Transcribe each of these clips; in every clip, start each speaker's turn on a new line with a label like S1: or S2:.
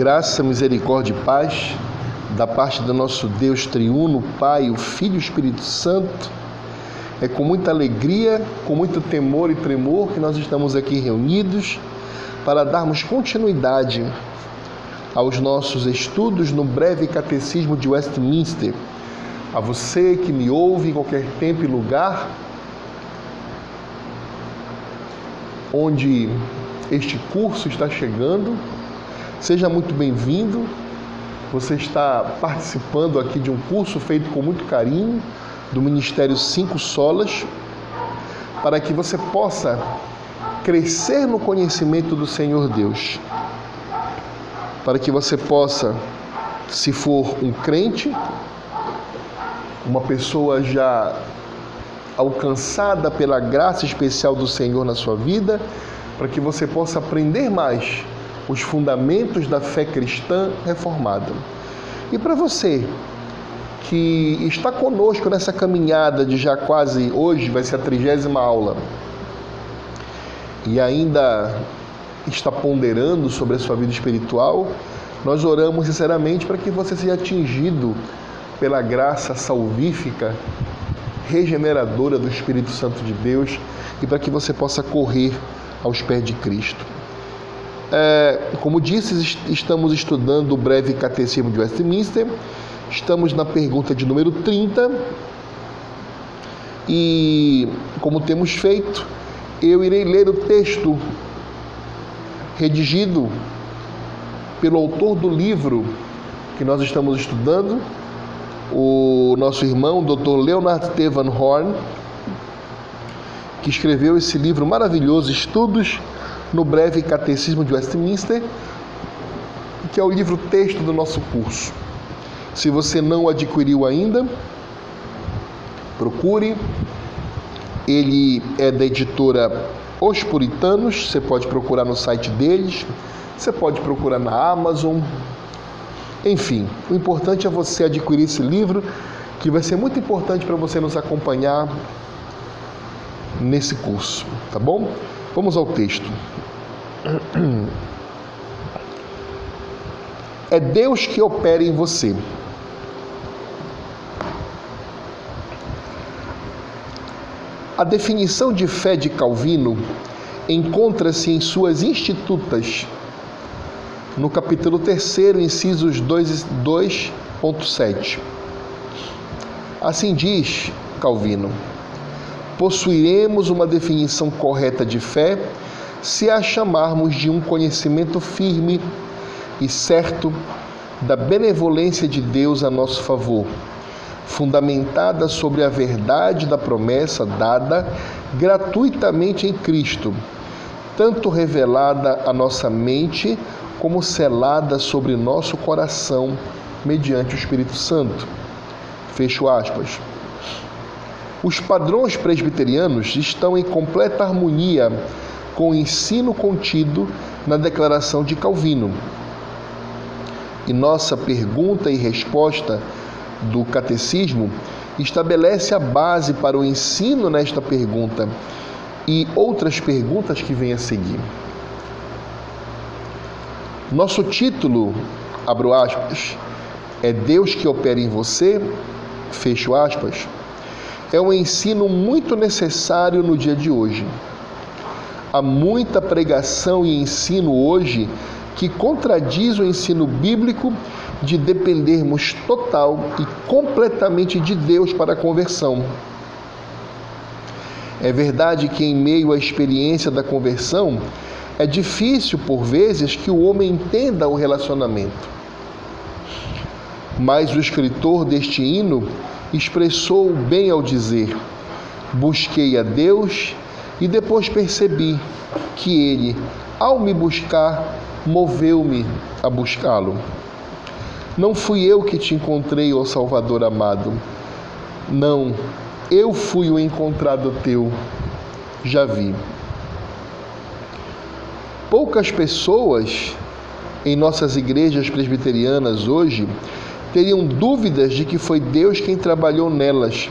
S1: Graça, misericórdia e paz da parte do nosso Deus triuno, Pai, o Filho e o Espírito Santo. É com muita alegria, com muito temor e tremor que nós estamos aqui reunidos para darmos continuidade aos nossos estudos no breve catecismo de Westminster. A você que me ouve em qualquer tempo e lugar, onde este curso está chegando, seja muito bem-vindo. Você está participando aqui de um curso feito com muito carinho do Ministério Cinco Solas, para que você possa crescer no conhecimento do Senhor Deus, para que você possa, se for um crente, uma pessoa já alcançada pela graça especial do Senhor na sua vida, para que você possa aprender mais os fundamentos da fé cristã reformada. E para você que está conosco nessa caminhada de já quase hoje vai ser a trigésima aula e ainda está ponderando sobre a sua vida espiritual, nós oramos sinceramente para que você seja atingido pela graça salvífica, regeneradora do Espírito Santo de Deus e para que você possa correr aos pés de Cristo. É, como disse, estamos estudando o breve catecismo de Westminster, estamos na pergunta de número 30 e, como temos feito, eu irei ler o texto redigido pelo autor do livro que nós estamos estudando, o nosso irmão, Dr. Leonard T. Van Horn, que escreveu esse livro maravilhoso, Estudos no Breve Catecismo de Westminster, que é o livro texto do nosso curso. Se você não adquiriu ainda, procure. Ele é da editora Os Puritanos, você pode procurar no site deles, você pode procurar na Amazon. Enfim, o importante é você adquirir esse livro, que vai ser muito importante para você nos acompanhar nesse curso, tá bom? Vamos ao texto. É Deus que opera em você. A definição de fé de Calvino encontra-se em suas Institutas, no capítulo 3, incisos 2.7. Assim diz Calvino: possuiremos uma definição correta de fé se a chamarmos de um conhecimento firme e certo da benevolência de Deus a nosso favor, fundamentada sobre a verdade da promessa dada gratuitamente em Cristo, tanto revelada à nossa mente como selada sobre nosso coração mediante o Espírito Santo. Fecho aspas. Os padrões presbiterianos estão em completa harmonia com o ensino contido na declaração de Calvino. E nossa pergunta e resposta do catecismo estabelece a base para o ensino nesta pergunta e outras perguntas que vêm a seguir. Nosso título, abro aspas, é Deus que opera em você, fecho aspas é um ensino muito necessário no dia de hoje. Há muita pregação e ensino hoje que contradiz o ensino bíblico de dependermos total e completamente de Deus para a conversão. É verdade que, em meio à experiência da conversão, é difícil, por vezes, que o homem entenda o relacionamento. Mas o escritor deste hino expressou bem ao dizer: Busquei a Deus e depois percebi que Ele, ao me buscar, moveu-me a buscá-lo. Não fui eu que te encontrei, ó Salvador amado. Não, eu fui o encontrado teu. Já vi. Poucas pessoas em nossas igrejas presbiterianas hoje teriam dúvidas de que foi Deus quem trabalhou nelas,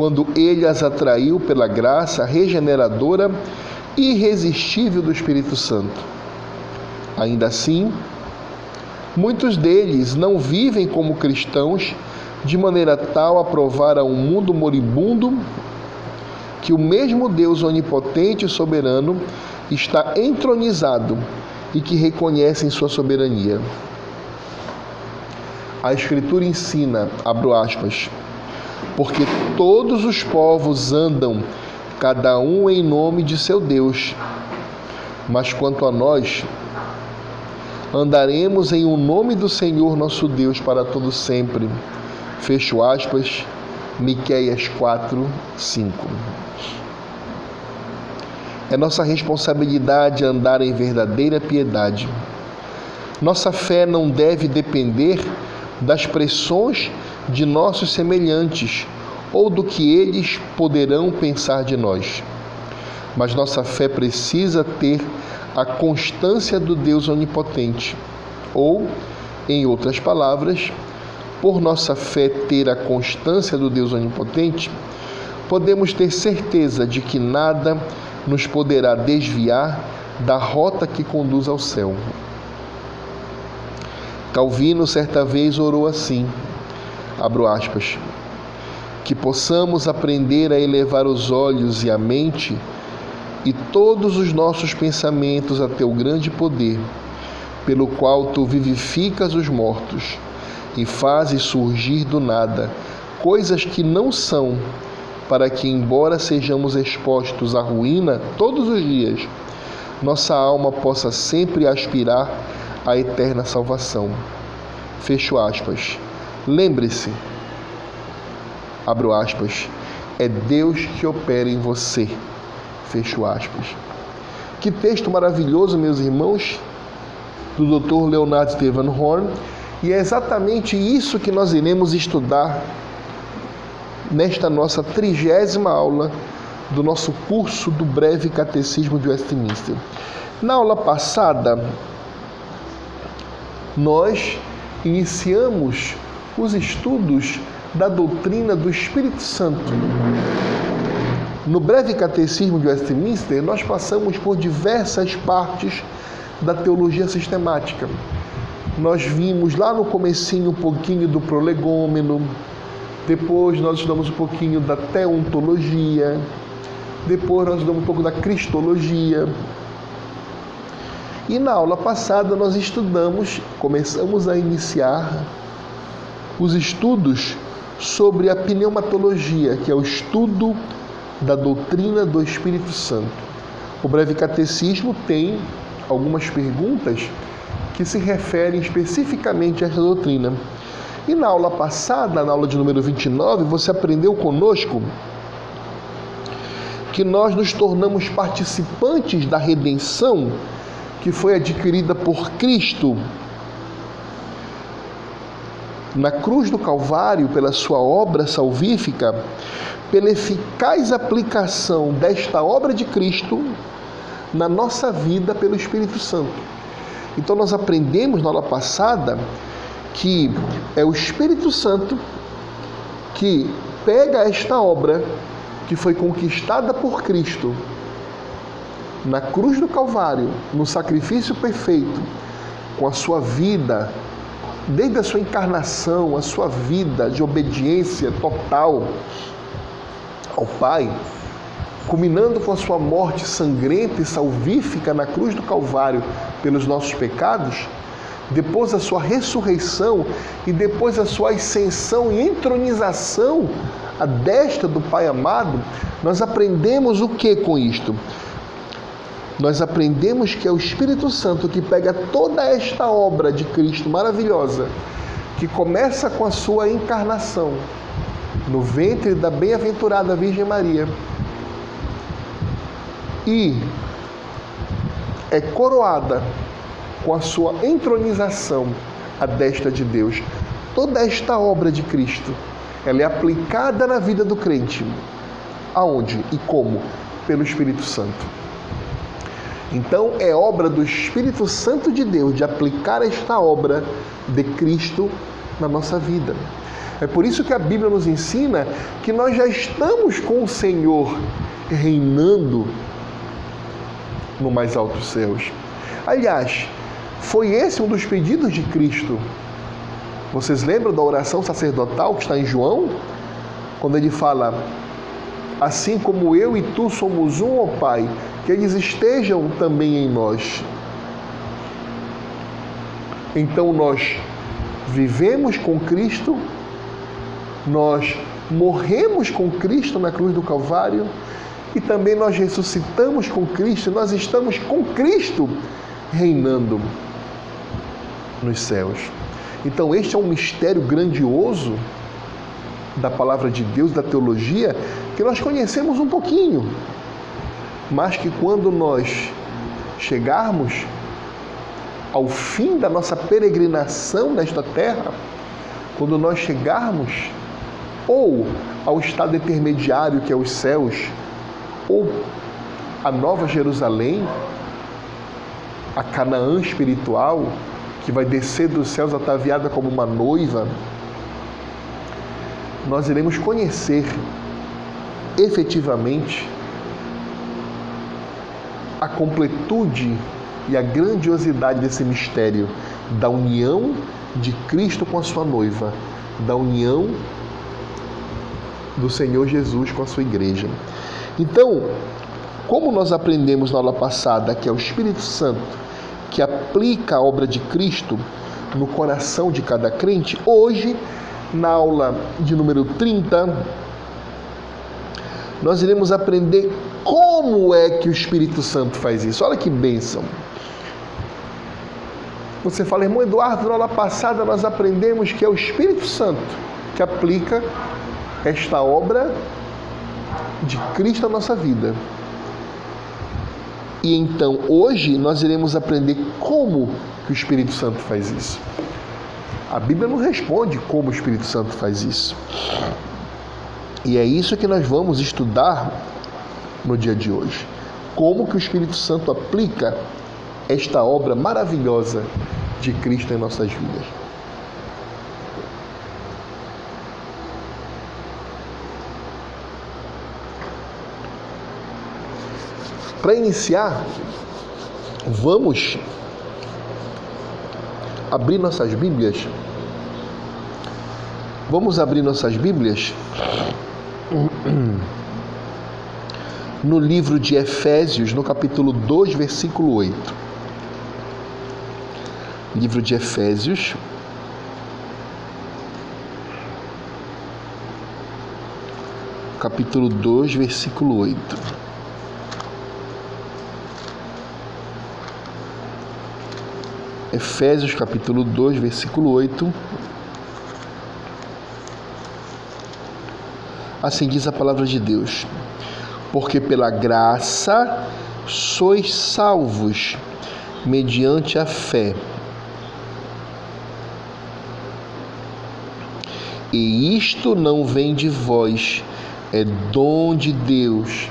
S1: quando ele as atraiu pela graça regeneradora irresistível do Espírito Santo. Ainda assim, Muitos deles não vivem como cristãos de maneira tal a provar a um mundo moribundo que o mesmo Deus onipotente e soberano está entronizado e que reconhecem sua soberania. A Escritura ensina, abro aspas, porque todos os povos andam, cada um em nome de seu Deus. Mas quanto a nós, andaremos em o um nome do Senhor nosso Deus para todo sempre. Fecho aspas, Miqueias 4, 5. É nossa responsabilidade andar em verdadeira piedade. Nossa fé não deve depender das pressões de nossos semelhantes ou do que eles poderão pensar de nós. Mas nossa fé precisa ter a constância do Deus onipotente, ou, em outras palavras, por nossa fé ter a constância do Deus onipotente, podemos ter certeza de que nada nos poderá desviar da rota que conduz ao céu. Calvino certa vez orou assim, abro aspas, que possamos aprender a elevar os olhos e a mente e todos os nossos pensamentos a teu grande poder, pelo qual tu vivificas os mortos e fazes surgir do nada coisas que não são, para que, embora sejamos expostos à ruína todos os dias, nossa alma possa sempre aspirar à eterna salvação. Fecho aspas. Lembre-se, abro aspas, é Deus que opera em você. Fecho aspas. Que texto maravilhoso, meus irmãos, do Dr. Leonardo Steven Horn, e é exatamente isso que nós iremos estudar nesta nossa trigésima aula do nosso curso do Breve Catecismo de Westminster. Na aula passada, nós iniciamos os estudos da doutrina do Espírito Santo. No Breve Catecismo de Westminster, nós passamos por diversas partes da teologia sistemática. Nós vimos lá no comecinho um pouquinho do prolegômeno, depois nós estudamos um pouquinho da teontologia. Depois nós estudamos um pouco da cristologia. E na aula passada nós estudamos, começamos a iniciar os estudos sobre a pneumatologia, que é o estudo da doutrina do Espírito Santo. O breve catecismo tem algumas perguntas que se referem especificamente a essa doutrina. E na aula passada, na aula de número 29, você aprendeu conosco que nós nos tornamos participantes da redenção que foi adquirida por Cristo na cruz do Calvário, pela sua obra salvífica, pela eficaz aplicação desta obra de Cristo na nossa vida pelo Espírito Santo. Então, nós aprendemos na aula passada que é o Espírito Santo que pega esta obra que foi conquistada por Cristo na cruz do Calvário, no sacrifício perfeito, com a sua vida, desde a sua encarnação, a sua vida de obediência total ao Pai, culminando com a sua morte sangrenta e salvífica na cruz do Calvário pelos nossos pecados, depois a sua ressurreição e depois a sua ascensão e entronização à destra do Pai amado, nós aprendemos o que com isto? Nós aprendemos que é o Espírito Santo que pega toda esta obra de Cristo maravilhosa, que começa com a sua encarnação no ventre da bem-aventurada Virgem Maria e é coroada com a sua entronização à destra de Deus. Toda esta obra de Cristo, ela é aplicada na vida do crente. Aonde e como? Pelo Espírito Santo. Então é obra do Espírito Santo de Deus de aplicar esta obra de Cristo na nossa vida. É por isso que a Bíblia nos ensina que nós já estamos com o Senhor reinando no mais altos céus. Aliás, Foi esse um dos pedidos de Cristo. Vocês lembram da oração sacerdotal que está em João? Quando ele fala: Assim como eu e tu somos um, ó Pai, que eles estejam também em nós. Então nós vivemos com Cristo, nós morremos com Cristo na cruz do Calvário e também nós ressuscitamos com Cristo, nós estamos com Cristo reinando nos céus. Então, este é um mistério grandioso da palavra de Deus, da teologia, que nós conhecemos um pouquinho, mas que quando nós chegarmos ao fim da nossa peregrinação nesta terra, quando nós chegarmos ou ao estado intermediário que é os céus, ou a Nova Jerusalém, a Canaã espiritual, que vai descer dos céus ataviada como uma noiva, nós iremos conhecer efetivamente a completude e a grandiosidade desse mistério da união de Cristo com a sua noiva, da união do Senhor Jesus com a sua igreja. Então, como nós aprendemos na aula passada que é o Espírito Santo que aplica a obra de Cristo no coração de cada crente, hoje, na aula de número 30, nós iremos aprender como é que o Espírito Santo faz isso. Olha que bênção! Você fala, irmão Eduardo, na aula passada nós aprendemos que é o Espírito Santo que aplica esta obra de Cristo na nossa vida. E então, hoje, nós iremos aprender como que o Espírito Santo faz isso. A Bíblia não responde como o Espírito Santo faz isso. E é isso que nós vamos estudar no dia de hoje. Como que o Espírito Santo aplica esta obra maravilhosa de Cristo em nossas vidas. Para iniciar, vamos abrir nossas Bíblias. Vamos abrir nossas Bíblias no livro de Efésios, no capítulo 2, versículo 8. Livro de Efésios, capítulo 2, versículo 8. Efésios capítulo 2, versículo 8. Assim diz a palavra de Deus: Porque pela graça sois salvos, mediante a fé. E isto não vem de vós, é dom de Deus.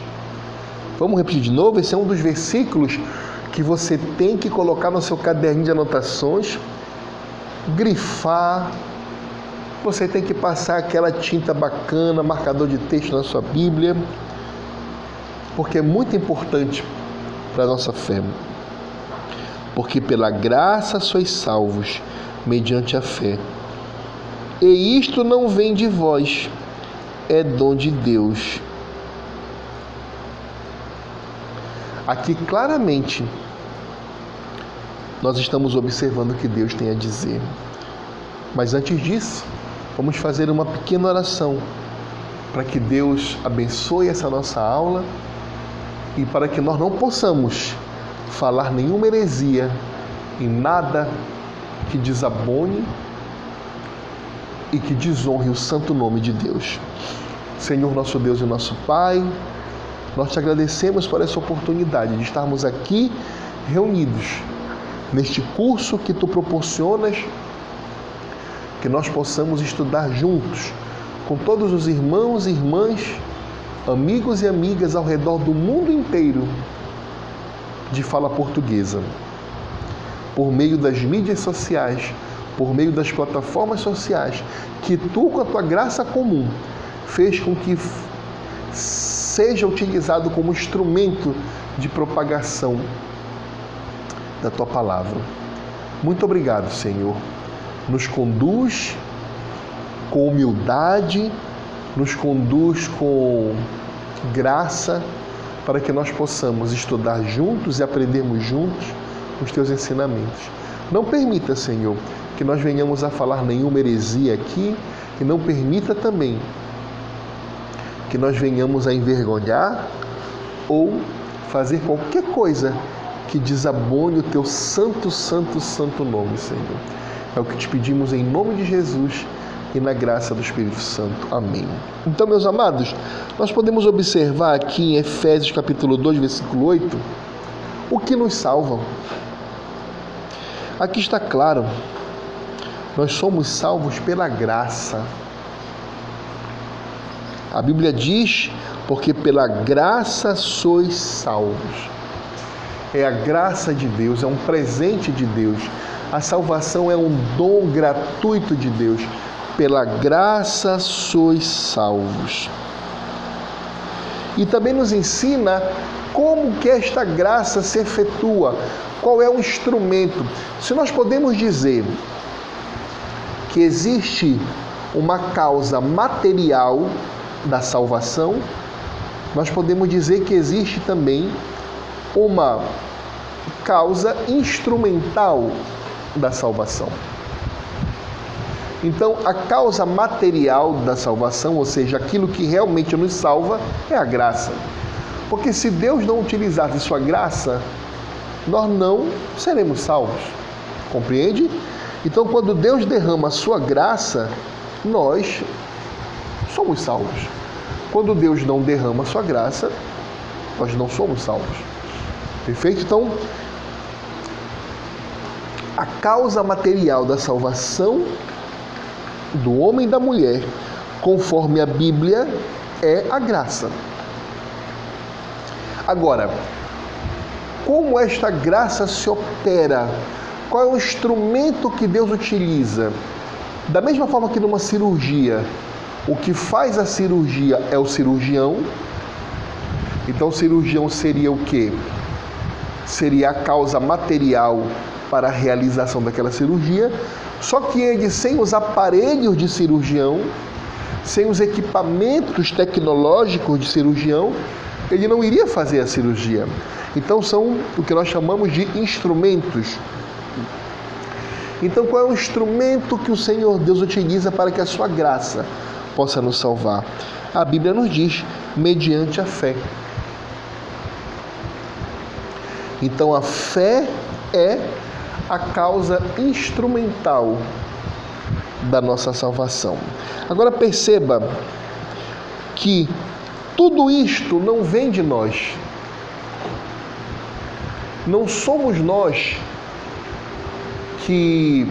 S1: Vamos repetir de novo? Esse é um dos versículos que você tem que colocar no seu caderninho de anotações, grifar. Você tem que passar aquela tinta bacana, marcador de texto na sua Bíblia, porque é muito importante para a nossa fé. Porque pela graça sois salvos, mediante a fé. E isto não vem de vós, é dom de Deus. Aqui claramente nós estamos observando o que Deus tem a dizer. Mas antes disso, vamos fazer uma pequena oração para que Deus abençoe essa nossa aula e para que nós não possamos falar nenhuma heresia em nada que desabone e que desonre o santo nome de Deus. Senhor nosso Deus e nosso Pai, nós te agradecemos por essa oportunidade de estarmos aqui reunidos neste curso que tu proporcionas, que nós possamos estudar juntos com todos os irmãos e irmãs, amigos e amigas ao redor do mundo inteiro de fala portuguesa. Por meio das mídias sociais, por meio das plataformas sociais, que tu, com a tua graça comum, fez com que seja utilizado como instrumento de propagação da tua palavra. Muito obrigado, Senhor. Nos conduz com humildade, nos conduz com graça, para que nós possamos estudar juntos e aprendermos juntos os teus ensinamentos. Não permita, Senhor, que nós venhamos a falar nenhuma heresia aqui e não permita também que nós venhamos a envergonhar ou fazer qualquer coisa que desabone o teu santo, santo, santo nome, Senhor. É o que te pedimos em nome de Jesus e na graça do Espírito Santo. Amém. Então, meus amados, nós podemos observar aqui em Efésios capítulo 2, versículo 8, o que nos salva. Aqui está claro, nós somos salvos pela graça. A Bíblia diz: porque pela graça sois salvos. É a graça de Deus, é um presente de Deus. A salvação é um dom gratuito de Deus. Pela graça sois salvos. E também nos ensina como que esta graça se efetua, qual é o instrumento. Se nós podemos dizer que existe uma causa material da salvação, nós podemos dizer que existe também uma causa instrumental da salvação. Então, a causa material da salvação, ou seja, aquilo que realmente nos salva, é a graça. Porque se Deus não utilizasse sua graça, nós não seremos salvos. Compreende? Então, quando Deus derrama a sua graça, nós somos salvos. Quando Deus não derrama a sua graça, nós não somos salvos. Perfeito? Então, a causa material da salvação do homem e da mulher, conforme a Bíblia, é a graça. Agora, como esta graça se opera? Qual é o instrumento que Deus utiliza? Da mesma forma que numa cirurgia, o que faz a cirurgia é o cirurgião. Então, o cirurgião seria o que? Seria a causa material para a realização daquela cirurgia. Só que ele, sem os aparelhos de cirurgião, sem os equipamentos tecnológicos de cirurgião, ele não iria fazer a cirurgia. Então, são o que nós chamamos de instrumentos. Então, qual é o instrumento que o Senhor Deus utiliza para que a sua graça possa nos salvar? A Bíblia nos diz, mediante a fé. Então, a fé é a causa instrumental da nossa salvação. Agora perceba que tudo isto não vem de nós. Não somos nós que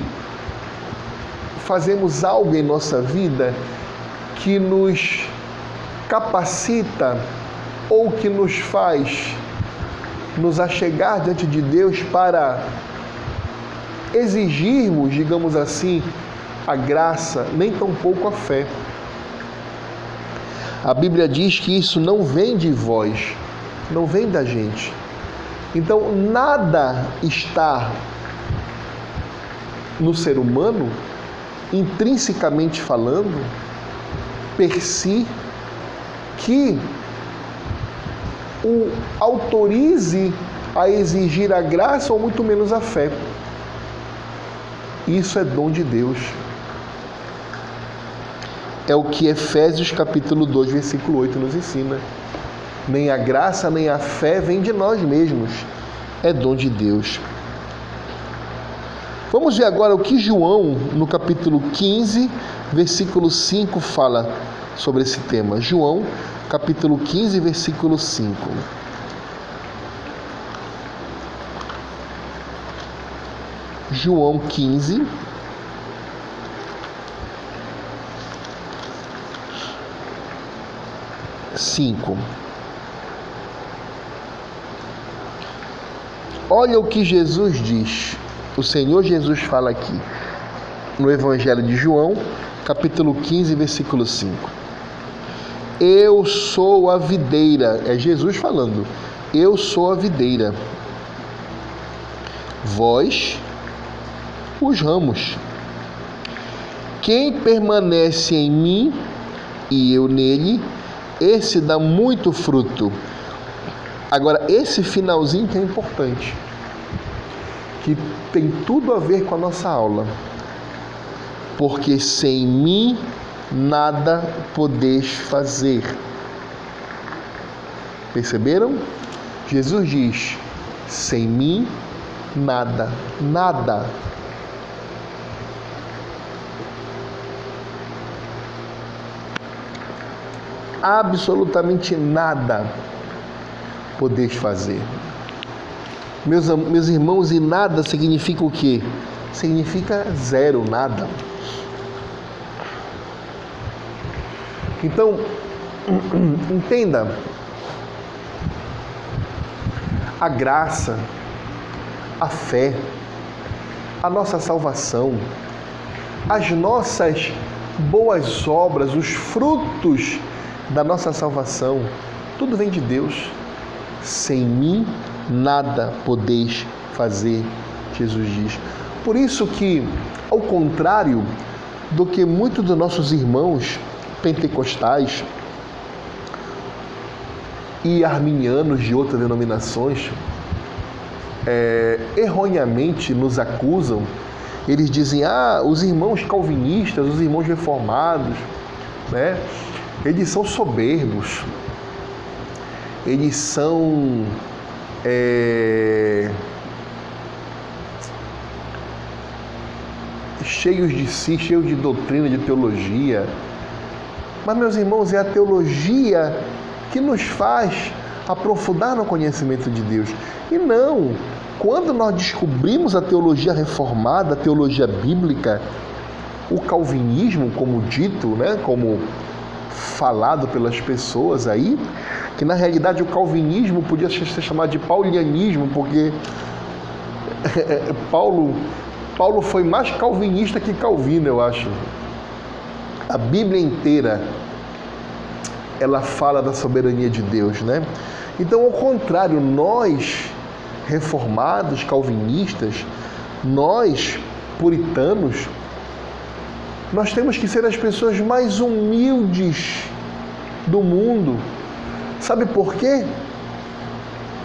S1: fazemos algo em nossa vida que nos capacita ou que nos faz nos achegar diante de Deus para exigirmos, digamos assim, a graça, nem tampouco a fé. A Bíblia diz que isso não vem de vós, não vem da gente. Então, nada está no ser humano, intrinsecamente falando, per si, que o autorize a exigir a graça ou muito menos a fé. Isso é dom de Deus. É o que Efésios capítulo 2, versículo 8 nos ensina. Nem a graça nem a fé vem de nós mesmos, é dom de Deus. Vamos ver agora o que João, no capítulo 15, versículo 5, fala sobre esse tema. João, capítulo 15, versículo 5. João 15. Cinco. Olha o que Jesus diz. O Senhor Jesus fala aqui no Evangelho de João, capítulo 15, versículo 5. Eu sou a videira, é Jesus falando. Eu sou a videira. Vós, os ramos. Quem permanece em mim e eu nele, esse dá muito fruto. Agora, esse finalzinho que é importante, que tem tudo a ver com a nossa aula. Porque sem mim nada podeis fazer. Perceberam? Jesus diz: sem mim nada, nada. Absolutamente nada podeis fazer. Meus, meus irmãos, e nada significa o quê? Significa zero, nada. Então, entenda, a graça, a fé, a nossa salvação, as nossas boas obras, os frutos da nossa salvação, tudo vem de Deus. Sem mim nada podeis fazer, Jesus diz. Por isso que, ao contrário do que muitos dos nossos irmãos pentecostais e arminianos de outras denominações é, erroneamente nos acusam. Eles dizem: ah, os irmãos calvinistas, os irmãos reformados, né? Eles são soberbos, eles são é, cheios de si, cheios de doutrina, de teologia. Mas, meus irmãos, é a teologia que nos faz aprofundar no conhecimento de Deus. E não, quando nós descobrimos a teologia reformada, a teologia bíblica, o calvinismo, como dito, né, como falado pelas pessoas aí, que na realidade o calvinismo podia ser chamado de paulianismo, porque Paulo, Paulo foi mais calvinista que Calvino, eu acho. A Bíblia inteira ela fala da soberania de Deus, né? Então, ao contrário, nós reformados, calvinistas, nós puritanos, nós temos que ser as pessoas mais humildes do mundo. Sabe por quê?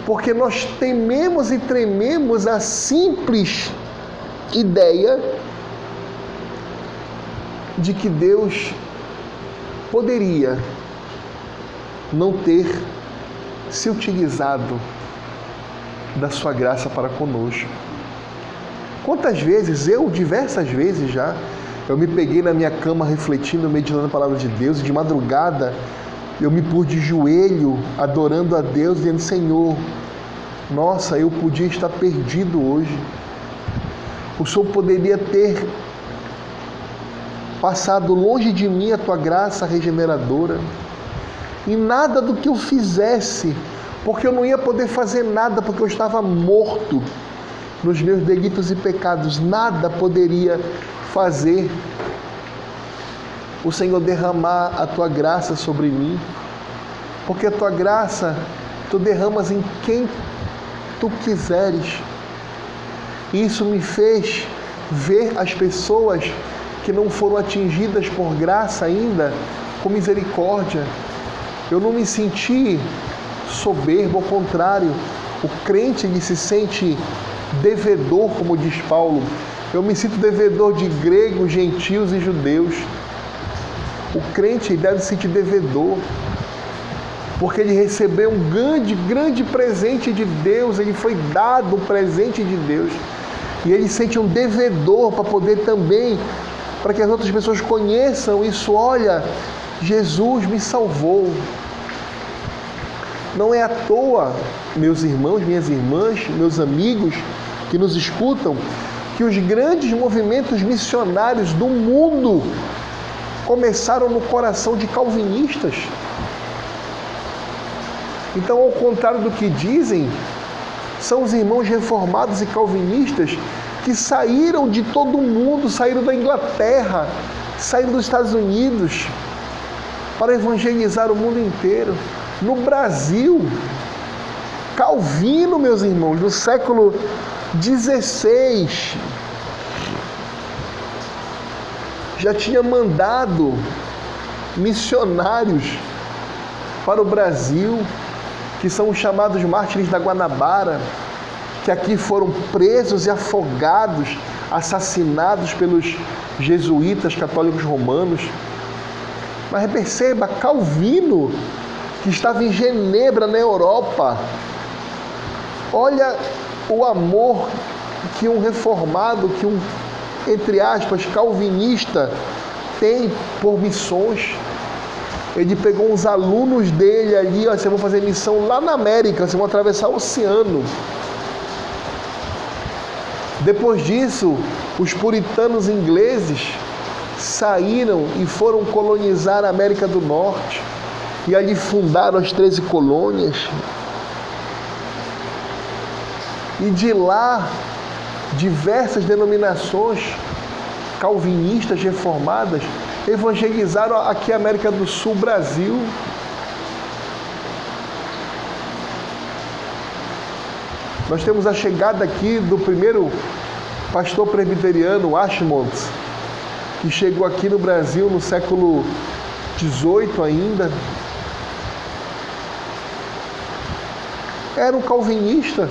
S1: Porque nós tememos e trememos a simples ideia de que Deus poderia não ter se utilizado da sua graça para conosco. Quantas vezes, eu diversas vezes já, eu me peguei na minha cama refletindo, meditando a palavra de Deus, e de madrugada eu me pus de joelho, adorando a Deus, dizendo: Senhor, nossa, eu podia estar perdido hoje. O Senhor poderia ter passado longe de mim a tua graça regeneradora. E nada do que eu fizesse, porque eu não ia poder fazer nada, porque eu estava morto nos meus delitos e pecados, nada poderia fazer o Senhor derramar a tua graça sobre mim, porque a tua graça tu derramas em quem tu quiseres. Isso me fez ver as pessoas que não foram atingidas por graça ainda com misericórdia. Eu não me senti soberbo, ao contrário, o crente ele se sente devedor, como diz Paulo. Eu me sinto devedor de gregos, gentios e judeus. O crente deve se sentir devedor, porque ele recebeu um grande, grande presente de Deus, ele foi dado um presente de Deus. E ele sente um devedor para poder também para que as outras pessoas conheçam isso. Olha, Jesus me salvou. Não é à toa, meus irmãos, minhas irmãs, meus amigos que nos escutam, que os grandes movimentos missionários do mundo começaram no coração de calvinistas. Então, ao contrário do que dizem, são os irmãos reformados e calvinistas que saíram de todo o mundo, saíram da Inglaterra, saíram dos Estados Unidos para evangelizar o mundo inteiro. No Brasil, Calvino, meus irmãos, no século XVI, já tinha mandado missionários para o Brasil, que são os chamados mártires da Guanabara, que aqui foram presos e afogados, assassinados pelos jesuítas católicos romanos. Mas perceba, Calvino, que estava em Genebra, na Europa, olha o amor que um reformado, que um, entre aspas, calvinista tem por missões. Ele pegou uns alunos dele ali, ó, vocês vão fazer missão lá na América, vocês vão atravessar o oceano. Depois disso, os puritanos ingleses saíram e foram colonizar a América do Norte e ali fundaram as 13 colônias. E de lá, diversas denominações calvinistas reformadas evangelizaram aqui a América do Sul, Brasil. Nós temos a chegada aqui do primeiro pastor presbiteriano, Ashmont, que chegou aqui no Brasil no século XVIII ainda. Era um calvinista,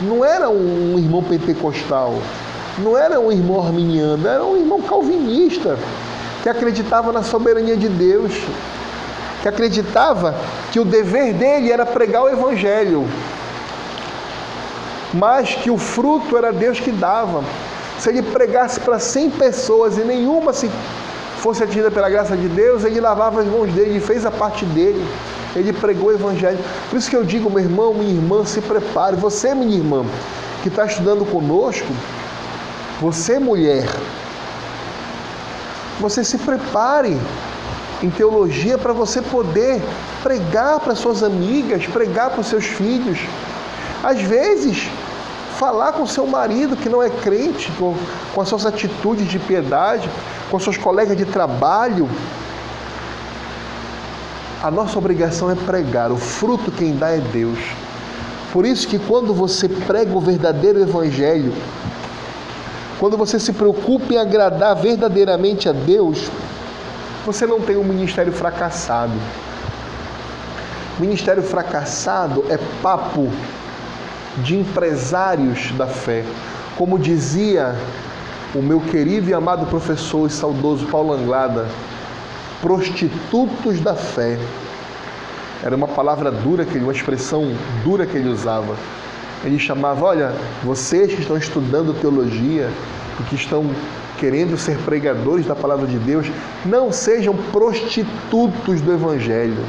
S1: não era um irmão pentecostal, não era um irmão arminiano, era um irmão calvinista, que acreditava na soberania de Deus, que acreditava que o dever dele era pregar o evangelho, mas que o fruto era Deus que dava. Se ele pregasse para 100 pessoas e nenhuma se fosse atingida pela graça de Deus, ele lavava as mãos dele e fez a parte dele. Ele pregou o evangelho. Por isso que eu digo, meu irmão, minha irmã, se prepare. Você, minha irmã, que está estudando conosco, você, mulher, você se prepare em teologia para você poder pregar para suas amigas, pregar para os seus filhos. Às vezes, falar com seu marido que não é crente, com, com as suas atitudes de piedade, com seus colegas de trabalho. A nossa obrigação é pregar, o fruto quem dá é Deus. Por isso que quando você prega o verdadeiro evangelho, quando você se preocupa em agradar verdadeiramente a Deus, você não tem um ministério fracassado. Ministério fracassado é papo de empresários da fé. Como dizia o meu querido e amado professor e saudoso Paulo Anglada, prostitutos da fé. Era uma palavra dura, que ele, uma expressão dura que ele usava. Ele chamava, olha, vocês que estão estudando teologia que estão querendo ser pregadores da palavra de Deus, não sejam prostitutos do evangelho,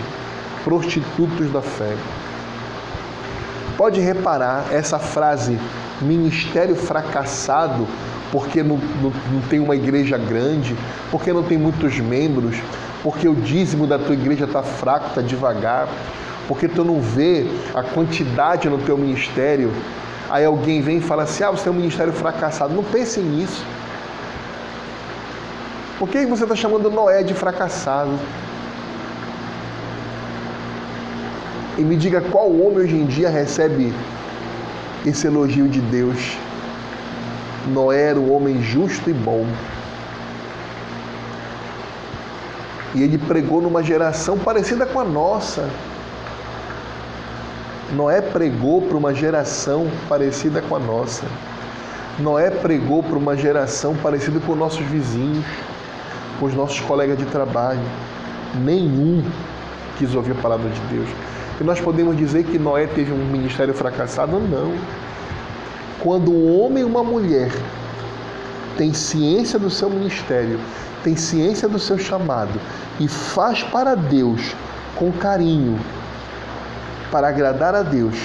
S1: prostitutos da fé. Pode reparar essa frase, ministério fracassado, porque não, não, não, tem uma igreja grande, porque não tem muitos membros, porque o dízimo da tua igreja está fraco, está devagar, porque tu não vê a quantidade no teu ministério. Aí alguém vem e fala assim: ah, você tem um ministério fracassado. Não pense nisso. Por que você está chamando Noé de fracassado? E me diga qual homem hoje em dia recebe esse elogio de Deus. Noé era um homem justo e bom. E ele pregou numa geração parecida com a nossa. Noé pregou para uma geração parecida com a nossa. Noé pregou para uma geração parecida com nossos vizinhos, com os nossos colegas de trabalho. Nenhum quis ouvir a palavra de Deus. E nós podemos dizer que Noé teve um ministério fracassado? Não. Quando um homem e uma mulher têm ciência do seu ministério, têm ciência do seu chamado e faz para Deus com carinho, para agradar a Deus,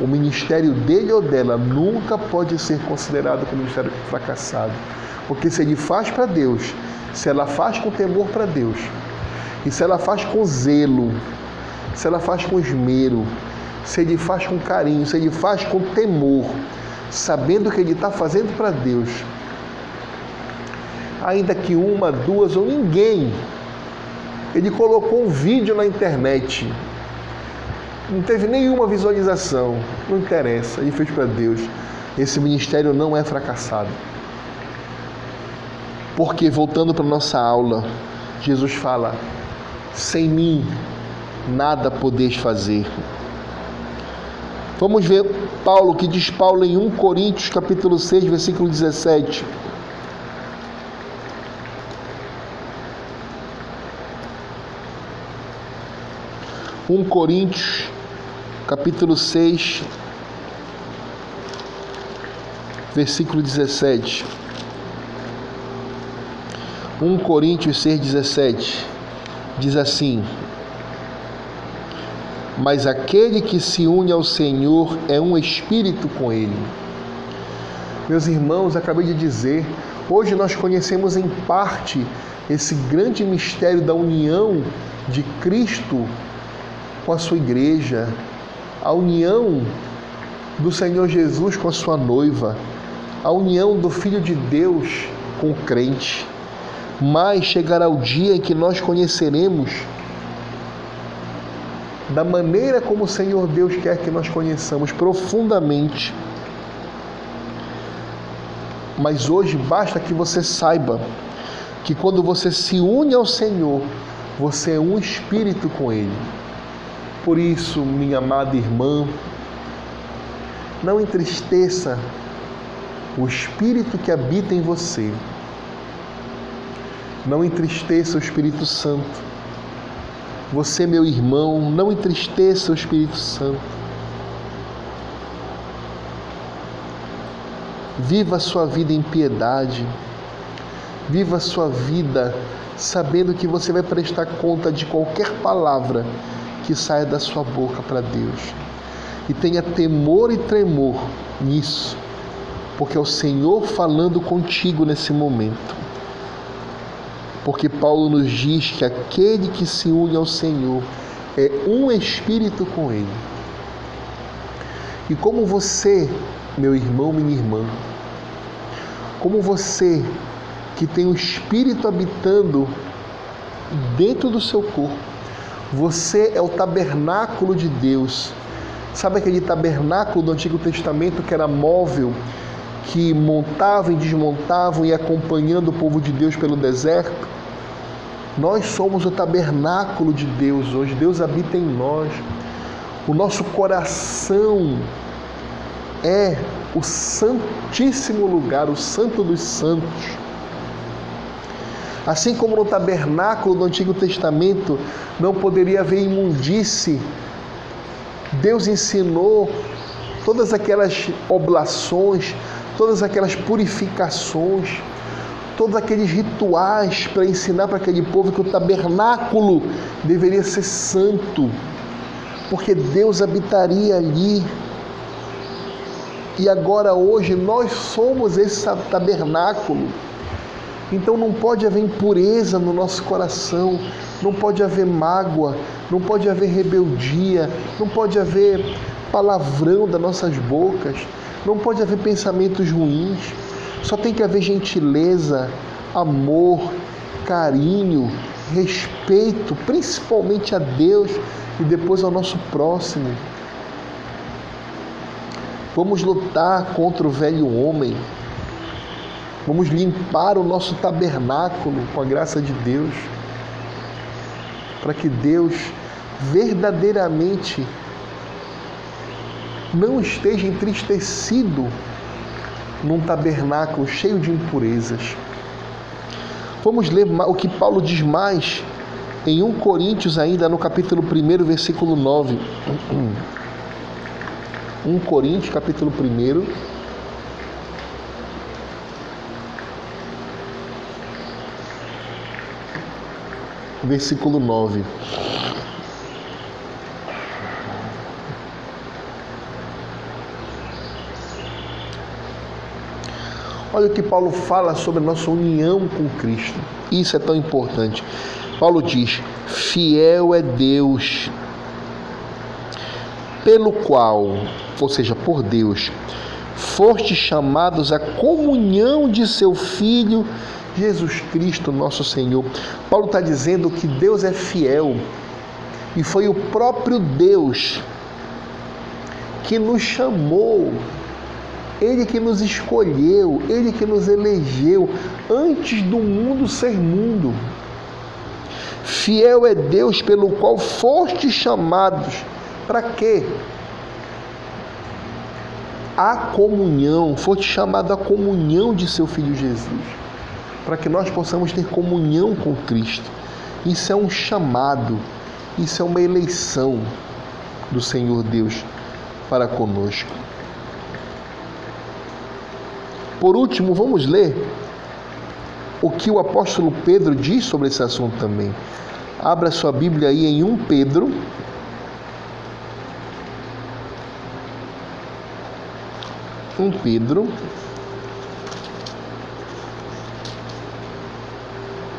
S1: o ministério dele ou dela nunca pode ser considerado como ministério fracassado. Porque se ele faz para Deus, se ela faz com temor para Deus, e se ela faz com zelo, se ela faz com esmero, se ele faz com carinho, se ele faz com temor, sabendo que ele está fazendo para Deus, ainda que uma, duas ou ninguém, ele colocou um vídeo na internet, não teve nenhuma visualização, não interessa, ele fez para Deus. Esse ministério não é fracassado. Porque, voltando para nossa aula, Jesus fala: sem mim nada podeis fazer. Vamos ver Paulo, que diz Paulo em 1 Coríntios capítulo 6, versículo 17. Um Coríntios, capítulo 6, versículo 17. 1 Coríntios 6, 17 diz assim: Mas aquele que se une ao Senhor é um espírito com Ele. Meus irmãos, acabei de dizer, hoje nós conhecemos em parte esse grande mistério da união de Cristo com a sua igreja, a união do Senhor Jesus com a sua noiva, a união do Filho de Deus com o crente. Mas chegará o dia em que nós conheceremos da maneira como o Senhor Deus quer que nós conheçamos profundamente. Mas hoje basta que você saiba que quando você se une ao Senhor, você é um espírito com Ele. Por isso, minha amada irmã, não entristeça o espírito que habita em você. Não entristeça o Espírito Santo. Você, meu irmão, não entristeça o Espírito Santo. Viva a sua vida em piedade. Viva a sua vida sabendo que você vai prestar conta de qualquer palavra que saia da sua boca para Deus. E tenha temor e tremor nisso, porque é o Senhor falando contigo nesse momento. Porque Paulo nos diz que aquele que se une ao Senhor é um espírito com Ele. E como você, meu irmão, minha irmã, como você que tem o Espírito habitando dentro do seu corpo, você é o tabernáculo de Deus. Sabe aquele tabernáculo do Antigo Testamento que era móvel, que montavam e desmontavam e acompanhando o povo de Deus pelo deserto? Nós somos o tabernáculo de Deus hoje. Deus habita em nós. O nosso coração é o santíssimo lugar, o santo dos santos. Assim como no tabernáculo do Antigo Testamento não poderia haver imundície, Deus ensinou todas aquelas oblações, todas aquelas purificações, todos aqueles rituais para ensinar para aquele povo que o tabernáculo deveria ser santo, porque Deus habitaria ali. E agora, hoje, nós somos esse tabernáculo. Então não pode haver impureza no nosso coração, não pode haver mágoa, não pode haver rebeldia, não pode haver palavrão das nossas bocas, não pode haver pensamentos ruins. Só tem que haver gentileza, amor, carinho, respeito, principalmente a Deus e depois ao nosso próximo. Vamos lutar contra o velho homem. Vamos limpar o nosso tabernáculo com a graça de Deus, para que Deus verdadeiramente não esteja entristecido num tabernáculo cheio de impurezas. Vamos ler o que Paulo diz mais em 1 Coríntios, ainda no capítulo 1, versículo 9. 1 Coríntios, capítulo 1 versículo 9. Olha o que Paulo fala sobre a nossa união com Cristo. Isso é tão importante. Paulo diz: Fiel é Deus, pelo qual, ou seja, por Deus, foste chamados à comunhão de seu Filho Jesus Cristo, nosso Senhor. Paulo está dizendo que Deus é fiel e foi o próprio Deus que nos chamou Ele que nos escolheu, Ele que nos elegeu antes do mundo ser mundo. Fiel é Deus pelo qual fostes chamados. Para quê? A comunhão, foste chamado à comunhão de seu Filho Jesus, para que nós possamos ter comunhão com Cristo. Isso é um chamado, isso é uma eleição do Senhor Deus para conosco. Por último, vamos ler o que o apóstolo Pedro diz sobre esse assunto também. Abra sua Bíblia aí em 1 Pedro. Um Pedro,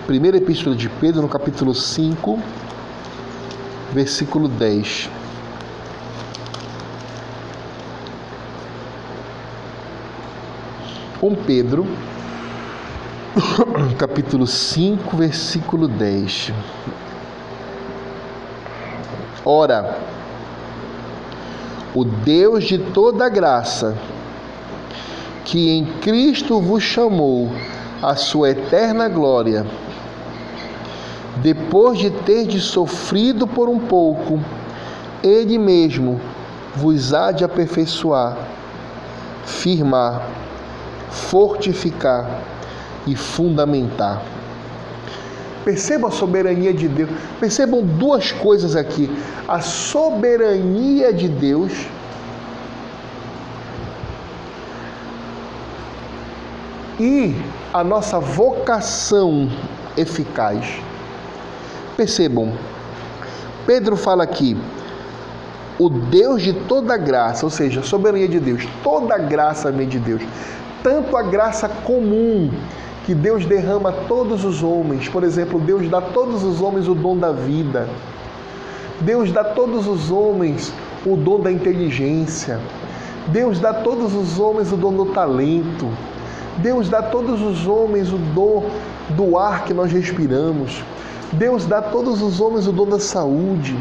S1: primeira epístola de Pedro, no capítulo 5, versículo 10. Um Pedro, capítulo 5, versículo 10. Ora, o Deus de toda graça, que em Cristo vos chamou à sua eterna glória, depois de terdes sofrido por um pouco, Ele mesmo vos há de aperfeiçoar, firmar, fortificar e fundamentar. Perceba a soberania de Deus. Percebam duas coisas aqui: a soberania de Deus e a nossa vocação eficaz. Percebam, Pedro fala aqui, o Deus de toda graça, ou seja, a soberania de Deus, toda graça vem de Deus, tanto a graça comum que Deus derrama a todos os homens, por exemplo, Deus dá a todos os homens o dom da vida, Deus dá a todos os homens o dom da inteligência, Deus dá a todos os homens o dom do talento, Deus dá a todos os homens o dom do ar que nós respiramos. Deus dá a todos os homens o dom da saúde.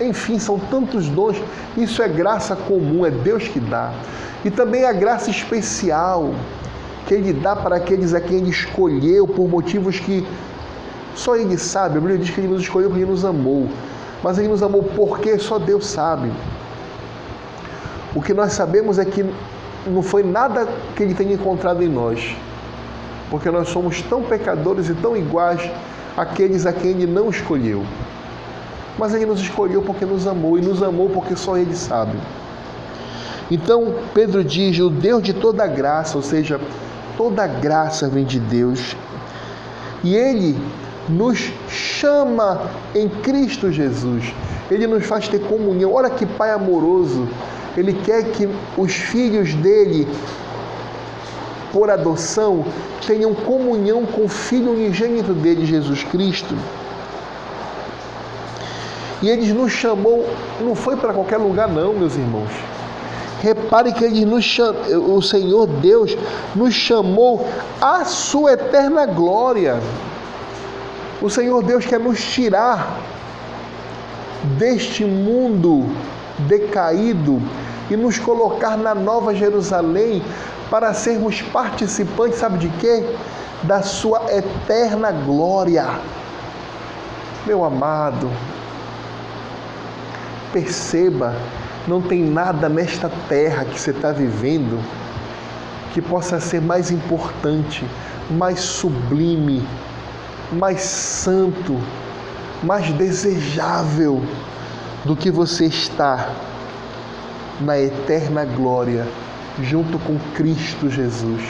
S1: Enfim, são tantos dons. Isso é graça comum, é Deus que dá. E também a graça especial que Ele dá para aqueles a quem Ele escolheu por motivos que só Ele sabe. A Bíblia diz que Ele nos escolheu porque Ele nos amou. Mas Ele nos amou porque só Deus sabe. O que nós sabemos é que não foi nada que Ele tenha encontrado em nós porque nós somos tão pecadores e tão iguais àqueles a quem Ele não escolheu. Mas Ele nos escolheu porque nos amou e nos amou porque só Ele sabe. Então, Pedro diz: o Deus de toda graça, ou seja, toda graça vem de Deus, e Ele nos chama em Cristo Jesus. Ele nos faz ter comunhão. Olha que Pai amoroso. Ele quer que os filhos dele por adoção tenham comunhão com o Filho unigênito dele, Jesus Cristo. E ele nos chamou, não foi para qualquer lugar, não, meus irmãos. Repare que ele nos cham... o Senhor Deus nos chamou à sua eterna glória. O Senhor Deus quer nos tirar deste mundo decaído e nos colocar na nova Jerusalém para sermos participantes, sabe de quê? Da sua eterna glória. Meu amado, perceba, não tem nada nesta terra que você está vivendo que possa ser mais importante, mais sublime, mais santo, mais desejável do que você estar na eterna glória junto com Cristo Jesus.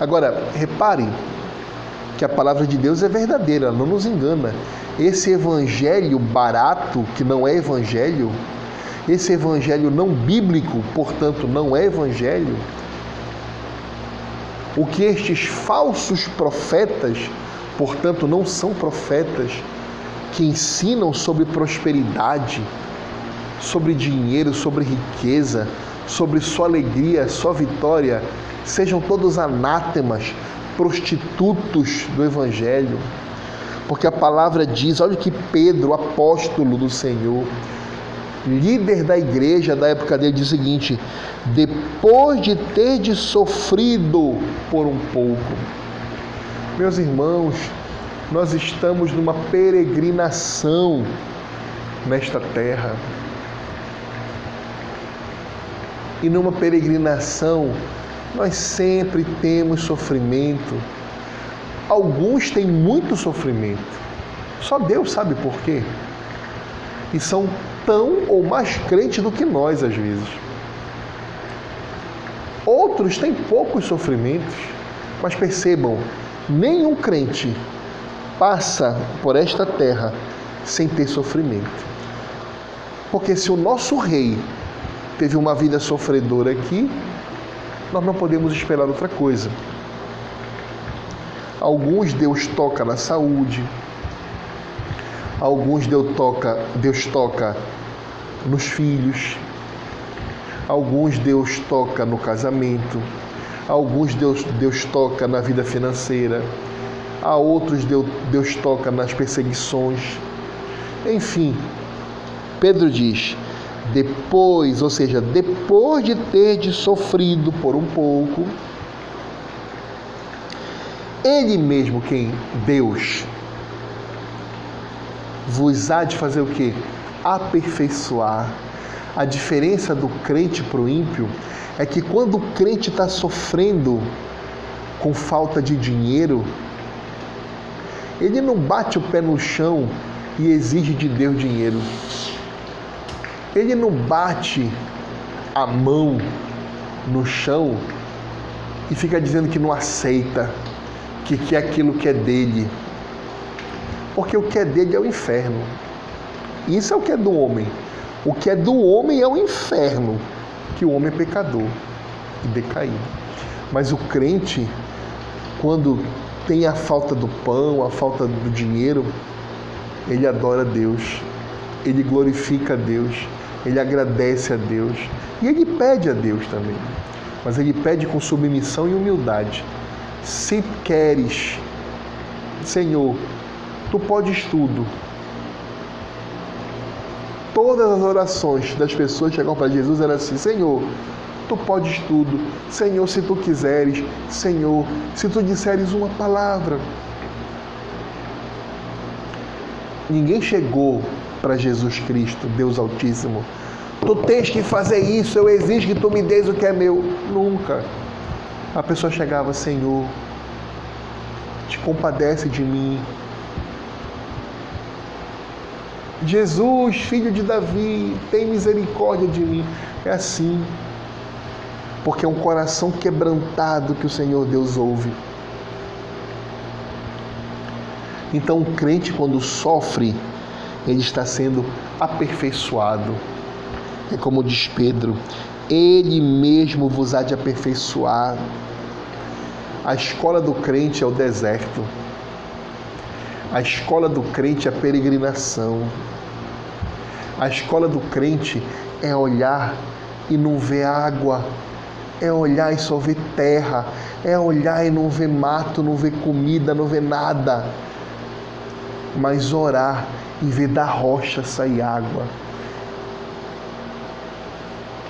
S1: Agora, repare que a palavra de Deus é verdadeira, não nos engana. Esse evangelho barato, que não é evangelho, esse evangelho não bíblico, portanto, não é evangelho, o que estes falsos profetas, portanto, não são profetas, que ensinam sobre prosperidade, sobre dinheiro, sobre riqueza, sobre sua alegria, sua vitória, sejam todos anátemas, prostitutos do Evangelho. Porque a palavra diz, olha que Pedro, apóstolo do Senhor, líder da igreja da época dele, diz o seguinte: depois de ter de sofrido por um pouco. Meus irmãos, nós estamos numa peregrinação nesta terra. E numa peregrinação, nós sempre temos sofrimento. Alguns têm muito sofrimento. Só Deus sabe por quê. E são tão ou mais crentes do que nós, às vezes. Outros têm poucos sofrimentos, mas percebam, nenhum crente passa por esta terra sem ter sofrimento. Porque se o nosso rei teve uma vida sofredora aqui, nós não podemos esperar outra coisa. Alguns Deus toca na saúde, alguns Deus toca, Deus toca nos filhos, alguns Deus toca no casamento, alguns Deus, Deus toca na vida financeira, a outros Deus, Deus toca nas perseguições. Enfim, Pedro diz: depois, ou seja, depois de ter de sofrido por um pouco, ele mesmo, quem? Deus, vos há de fazer o que? Aperfeiçoar. A diferença do crente para o ímpio é que quando o crente está sofrendo com falta de dinheiro, ele não bate o pé no chão e exige de Deus dinheiro. Ele não bate a mão no chão e fica dizendo que não aceita, que quer aquilo que é dele. Porque o que é dele é o inferno. Isso é o que é do homem. O que é do homem é o inferno, que o homem é pecador e decaído. Mas o crente, quando tem a falta do pão, a falta do dinheiro, ele adora Deus, ele glorifica Deus, ele agradece a Deus e ele pede a Deus também. Mas ele pede com submissão e humildade. Se queres, Senhor, tu podes tudo. Todas as orações das pessoas que chegam para Jesus eram assim: Senhor, tu podes tudo. Senhor, se tu quiseres. Senhor, se tu disseres uma palavra. Ninguém chegou para Jesus Cristo, Deus Altíssimo. Tu tens que fazer isso, eu exijo que tu me des o que é meu. Nunca. A pessoa chegava, Senhor, te compadece de mim. Jesus, filho de Davi, tem misericórdia de mim. É assim porque é um coração quebrantado que o Senhor Deus ouve. Então, o crente, quando sofre, ele está sendo aperfeiçoado. É como diz Pedro: Ele mesmo vos há de aperfeiçoar. A escola do crente é o deserto. A escola do crente é a peregrinação. A escola do crente é olhar e não ver água, é olhar e só ver terra, é olhar e não ver mato, não ver comida, não ver nada, mas orar e ver da rocha sair água.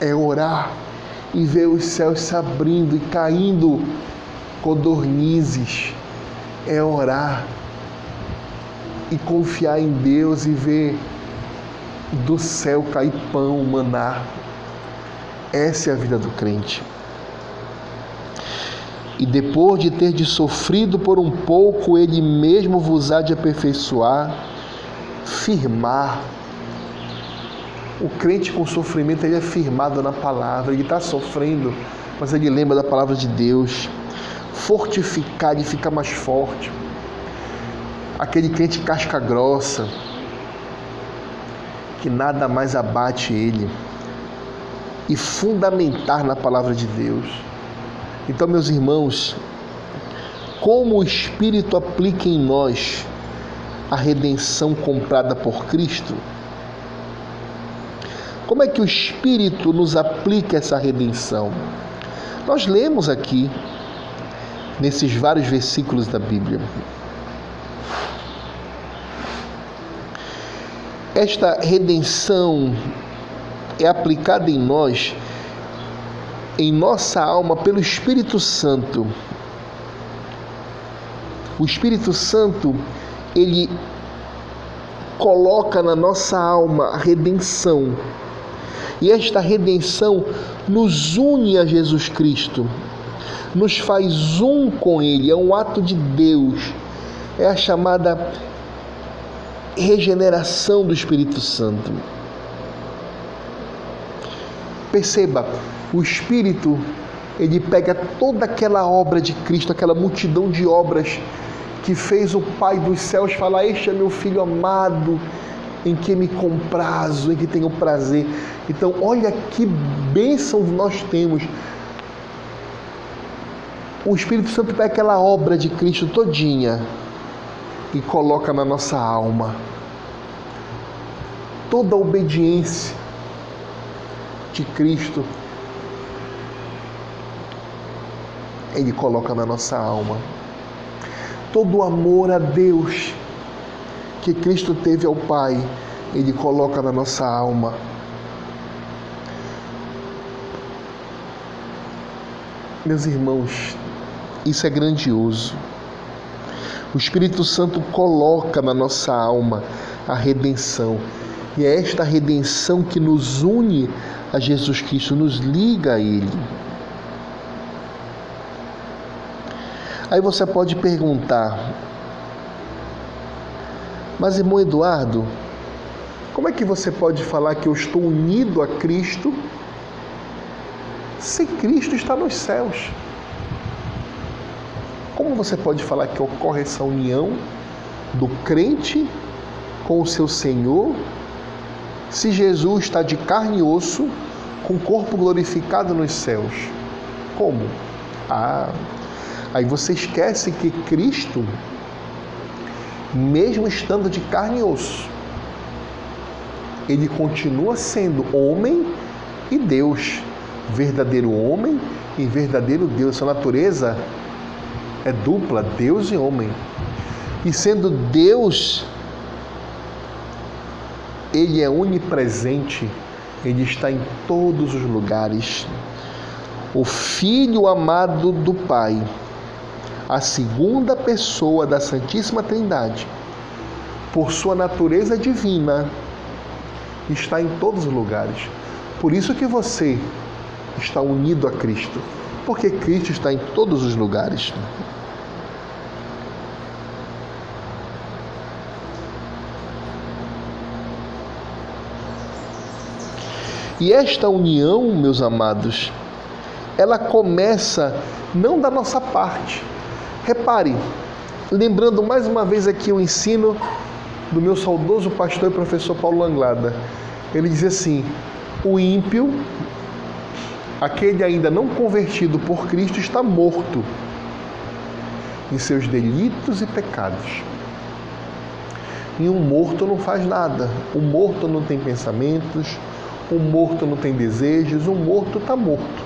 S1: É orar e ver os céus se abrindo e caindo codornizes. É orar e confiar em Deus e ver do céu cair pão, maná. Essa é a vida do crente. E depois de ter de sofrido por um pouco, ele mesmo vos há de aperfeiçoar, firmar. O crente com sofrimento ele é firmado na palavra, ele está sofrendo, mas ele lembra da palavra de Deus. Fortificar e ficar mais forte. Aquele crente casca grossa, que nada mais abate ele. E fundamentar na palavra de Deus então, meus irmãos, como o Espírito aplica em nós a redenção comprada por Cristo? Como é que o Espírito nos aplica essa redenção? Nós lemos aqui, nesses vários versículos da Bíblia. esta redenção é aplicada em nós, em nossa alma, pelo Espírito Santo. O Espírito Santo, ele coloca na nossa alma a redenção. E esta redenção nos une a Jesus Cristo, nos faz um com Ele, é um ato de Deus, é a chamada regeneração do Espírito Santo. Perceba, o Espírito, ele pega toda aquela obra de Cristo, aquela multidão de obras que fez o Pai dos céus falar: Este é meu filho amado, em que me comprazo, em que tenho prazer. Então, olha que bênção nós temos. O Espírito Santo pega aquela obra de Cristo todinha e coloca na nossa alma toda a obediência de Cristo. Ele coloca na nossa alma todo o amor a Deus que Cristo teve ao Pai, Ele coloca na nossa alma. Meus irmãos, isso é grandioso. O Espírito Santo coloca na nossa alma a redenção. E é esta redenção que nos une a Jesus Cristo, nos liga a Ele. Aí você pode perguntar, mas irmão Eduardo, como é que você pode falar que eu estou unido a Cristo se Cristo está nos céus? Como você pode falar que ocorre essa união do crente com o seu Senhor se Jesus está de carne e osso com o corpo glorificado nos céus? Como? Ah, Aí você esquece que Cristo, mesmo estando de carne e osso, ele continua sendo homem e Deus, verdadeiro homem e verdadeiro Deus. Sua natureza é dupla, Deus e homem. E sendo Deus, ele é onipresente, ele está em todos os lugares. O Filho amado do Pai a segunda pessoa da Santíssima Trindade, por sua natureza divina, está em todos os lugares. Por isso que você está unido a Cristo, porque Cristo está em todos os lugares. E esta união, meus amados, ela começa não da nossa parte, Repare, lembrando mais uma vez aqui o ensino do meu saudoso pastor e professor Paulo Langlada. Ele diz assim: o ímpio, aquele ainda não convertido por Cristo, está morto em seus delitos e pecados. E um morto não faz nada. O morto não tem pensamentos, o morto não tem desejos, o morto está morto.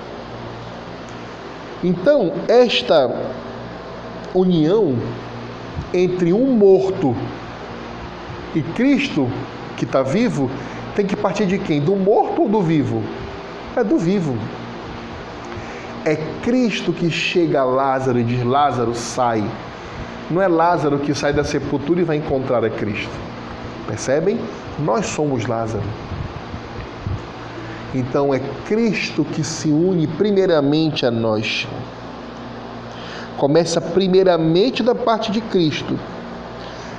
S1: Então, esta união entre um morto e Cristo, que está vivo, tem que partir de quem? Do morto ou do vivo? É do vivo. É Cristo que chega a Lázaro e diz: Lázaro, sai. Não é Lázaro que sai da sepultura e vai encontrar a Cristo. Percebem? Nós somos Lázaro. Então é Cristo que se une primeiramente a nós começa primeiramente da parte de Cristo.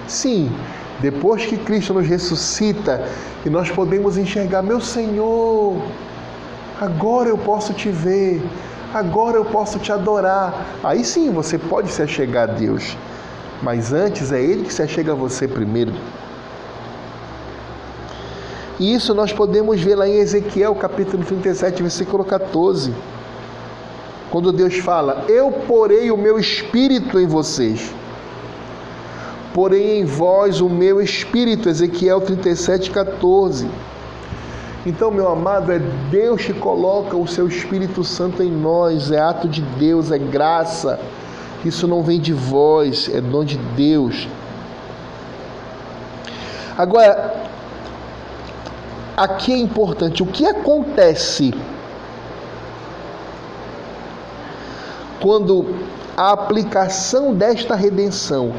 S1: Sim, depois que Cristo nos ressuscita e nós podemos enxergar, meu Senhor, agora eu posso te ver, agora eu posso te adorar. Aí sim você pode se achegar a Deus, mas antes é Ele que se achega a você primeiro. E isso nós podemos ver lá em Ezequiel capítulo 37, versículo 14. Quando Deus fala, eu porei o meu espírito em vocês. Porém em vós o meu espírito, Ezequiel 37, 14. Então, meu amado, é Deus que coloca o seu Espírito Santo em nós, é ato de Deus, é graça. Isso não vem de vós, é dom de Deus. Agora, aqui é importante. O que acontece quando a aplicação desta redenção,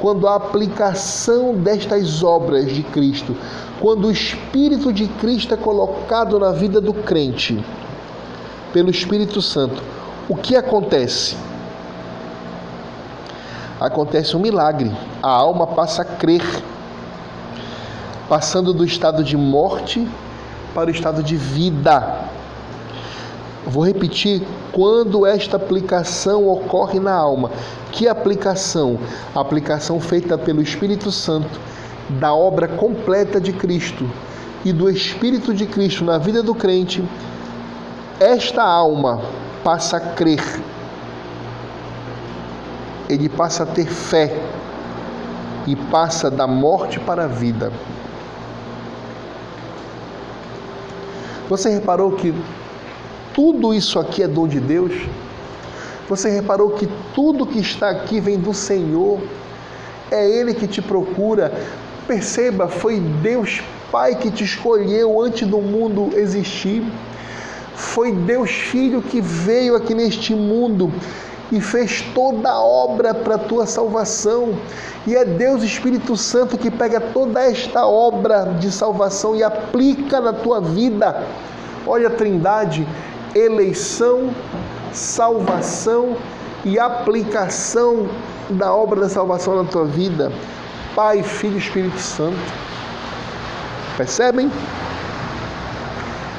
S1: quando a aplicação destas obras de Cristo, quando o Espírito de Cristo é colocado na vida do crente pelo Espírito Santo, o que acontece? Acontece um milagre. A alma passa a crer, passando do estado de morte para o estado de vida. Vou repetir quando esta aplicação ocorre na alma. Que aplicação? Aplicação feita pelo Espírito Santo da obra completa de Cristo e do Espírito de Cristo na vida do crente. Esta alma passa a crer. Ele passa a ter fé e passa da morte para a vida. Você reparou que tudo isso aqui é dom de Deus? Você reparou que tudo que está aqui vem do Senhor? É Ele que te procura. Perceba, foi Deus Pai que te escolheu antes do mundo existir. Foi Deus Filho que veio aqui neste mundo e fez toda a obra para a tua salvação. E é Deus Espírito Santo que pega toda esta obra de salvação e aplica na tua vida. Olha a Trindade, eleição, salvação e aplicação da obra da salvação na tua vida. Pai, Filho e Espírito Santo. Percebem?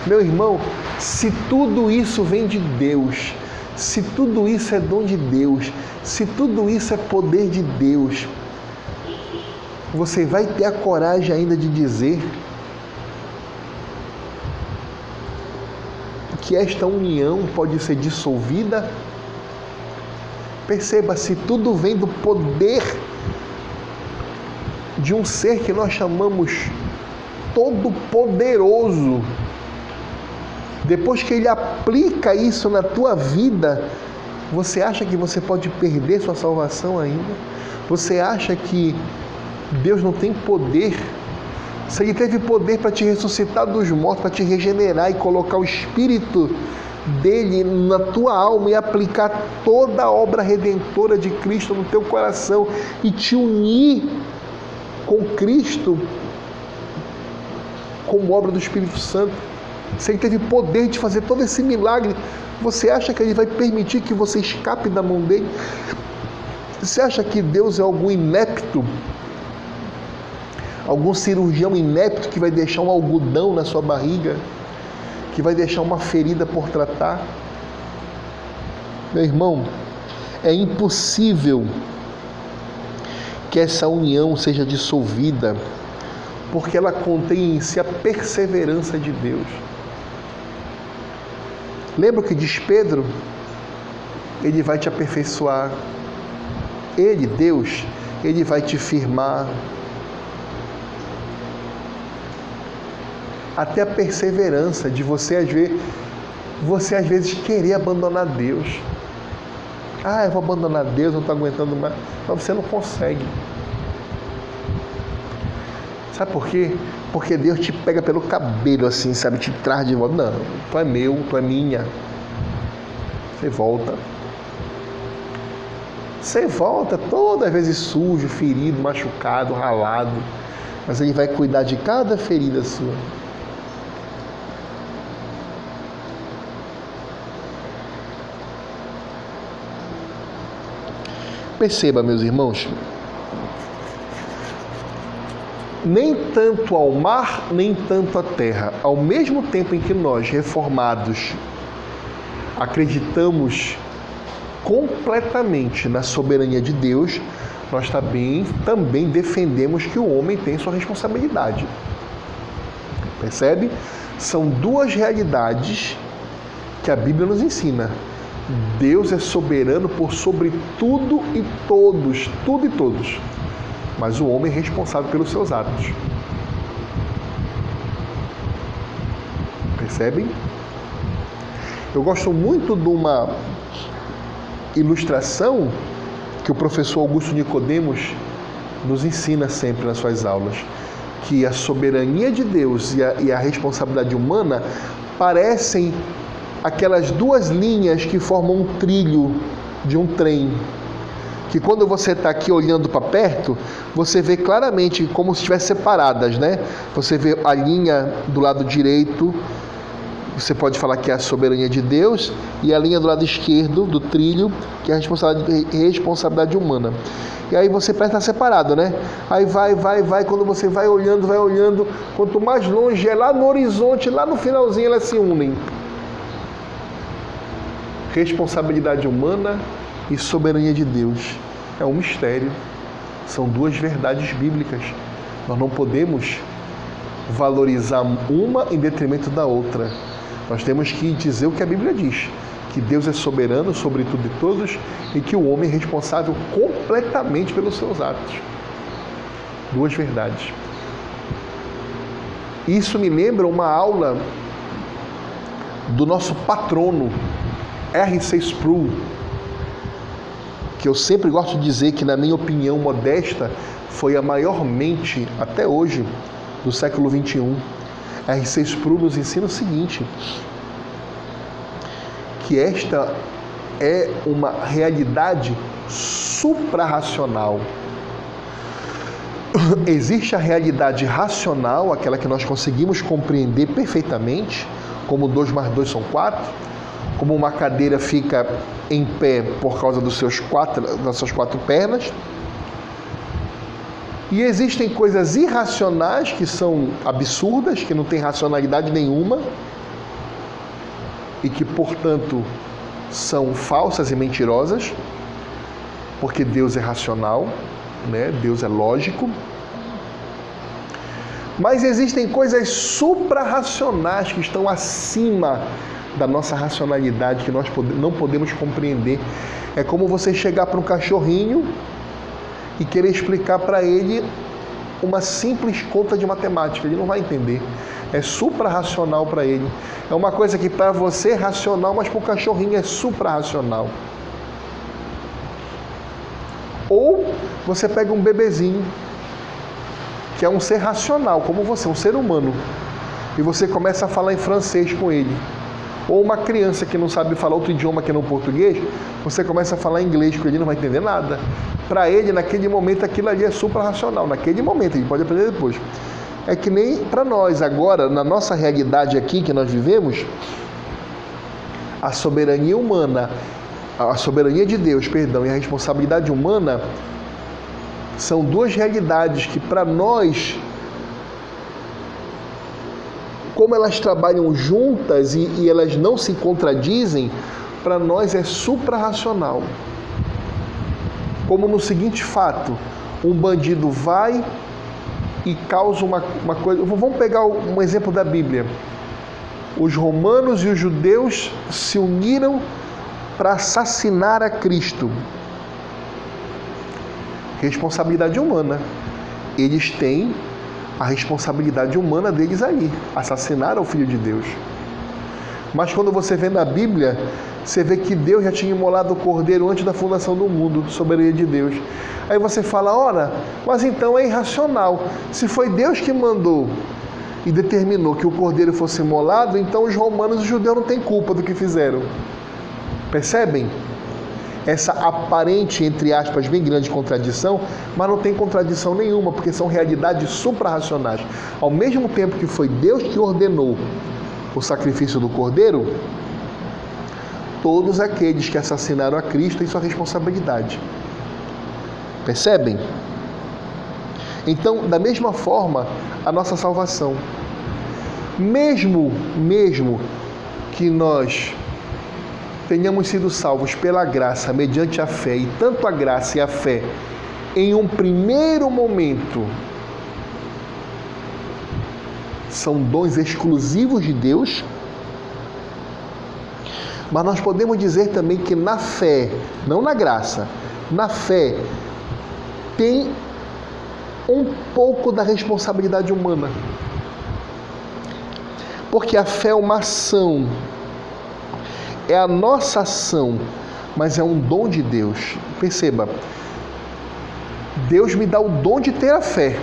S1: Meu irmão, se tudo isso vem de Deus, se tudo isso é dom de Deus, se tudo isso é poder de Deus, você vai ter a coragem ainda de dizer que esta união pode ser dissolvida? Perceba, se tudo vem do poder de um ser que nós chamamos todo-poderoso, depois que ele aplica isso na tua vida, você acha que você pode perder sua salvação ainda? Você acha que Deus não tem poder se ele teve poder para te ressuscitar dos mortos, para te regenerar e colocar o Espírito dele na tua alma e aplicar toda a obra redentora de Cristo no teu coração e te unir com Cristo como obra do Espírito Santo. Se ele teve poder de fazer todo esse milagre, você acha que ele vai permitir que você escape da mão dele? Você acha que Deus é algum inepto algum cirurgião inepto que vai deixar um algodão na sua barriga, que vai deixar uma ferida por tratar. Meu irmão, é impossível que essa união seja dissolvida, porque ela contém em si a perseverança de Deus. Lembra o que diz Pedro? Ele vai te aperfeiçoar. Ele, Deus, ele vai te firmar, até a perseverança de você às vezes, você às vezes querer abandonar Deus. Ah, eu vou abandonar Deus, não estou aguentando mais. Mas você não consegue. Sabe por quê? Porque Deus te pega pelo cabelo assim, sabe? Te traz de volta. Não, tu é meu, tu é minha. Você volta. Você volta todas as vezes sujo, ferido, machucado, ralado. Mas Ele vai cuidar de cada ferida sua. Perceba, meus irmãos, nem tanto ao mar, nem tanto à terra. Ao mesmo tempo em que nós, reformados, acreditamos completamente na soberania de Deus, nós também, também defendemos que o homem tem sua responsabilidade. Percebe? São duas realidades que a Bíblia nos ensina. Deus é soberano por sobre tudo e todos, tudo e todos. Mas o homem é responsável pelos seus atos. Percebem? Eu gosto muito de uma ilustração que o professor Augusto Nicodemos nos ensina sempre nas suas aulas, que a soberania de Deus e a, e a responsabilidade humana parecem aquelas duas linhas que formam um trilho de um trem. Que quando você está aqui olhando para perto, você vê claramente como se estivessem separadas, né? Você vê a linha do lado direito, você pode falar que é a soberania de Deus, e a linha do lado esquerdo do trilho, que é a responsabilidade, responsabilidade humana. E aí você parece estar separado, né? Aí vai, vai, vai, quando você vai olhando, vai olhando, quanto mais longe é lá no horizonte, lá no finalzinho elas se unem. Responsabilidade humana e soberania de Deus. É um mistério. São duas verdades bíblicas. Nós não podemos valorizar uma em detrimento da outra. Nós temos que dizer o que a Bíblia diz que Deus é soberano sobre tudo e todos e que o homem é responsável completamente pelos seus atos. Duas verdades. Isso me lembra uma aula do nosso patrono, R.C. Sproul, que eu sempre gosto de dizer que, na minha opinião modesta, foi a maior mente até hoje do século XXI. R.C. Sproul nos ensina o seguinte: que esta é uma realidade suprarracional. Existe a realidade racional, aquela que nós conseguimos compreender perfeitamente, como 2 mais 2 são 4, como uma cadeira fica em pé por causa dos seus quatro, das suas quatro pernas. E existem coisas irracionais que são absurdas, que não têm racionalidade nenhuma, e que, portanto, são falsas e mentirosas, porque Deus é racional, né? Deus é lógico. Mas existem coisas suprarracionais que estão acima da nossa racionalidade, que nós não podemos compreender. É como você chegar para um cachorrinho e querer explicar para ele uma simples conta de matemática, ele não vai entender é suprarracional para ele. É uma coisa que para você é racional, mas para o cachorrinho é suprarracional. Ou você pega um bebezinho, que é um ser racional, como você, um ser humano, e você começa a falar em francês com ele. Ou uma criança que não sabe falar outro idioma que não português, você começa a falar inglês com ele, não vai entender nada. Para ele, naquele momento, aquilo ali é suprarracional. Naquele momento, ele pode aprender depois é que nem para nós agora, na nossa realidade aqui que nós vivemos, a soberania humana, a soberania de Deus, perdão, e a responsabilidade humana são duas realidades que para nós como elas trabalham juntas e, e elas não se contradizem, para nós é suprarracional. Como no seguinte fato: um bandido vai e causa uma, uma coisa. Vamos pegar um exemplo da Bíblia. Os romanos e os judeus se uniram para assassinar a Cristo. Responsabilidade humana. Eles têm a responsabilidade humana deles ali, assassinar o Filho de Deus. Mas quando você vê na Bíblia, você vê que Deus já tinha imolado o cordeiro antes da fundação do mundo, soberania de Deus. Aí você fala, ora, mas então é irracional. Se foi Deus que mandou e determinou que o cordeiro fosse imolado, então os romanos e os judeus não têm culpa do que fizeram. Percebem? Essa aparente, entre aspas, bem grande contradição, mas não tem contradição nenhuma, porque são realidades suprarracionais. Ao mesmo tempo que foi Deus que ordenou o sacrifício do cordeiro, todos aqueles que assassinaram a Cristo têm sua responsabilidade. Percebem? Então, da mesma forma, a nossa salvação. Mesmo, mesmo que nós tenhamos sido salvos pela graça, mediante a fé, e tanto a graça e a fé, em um primeiro momento, são dons exclusivos de Deus, mas nós podemos dizer também que na fé, não na graça, na fé, tem um pouco da responsabilidade humana. Porque a fé é uma ação, é a nossa ação, mas é um dom de Deus. Perceba, Deus me dá o dom de ter a fé.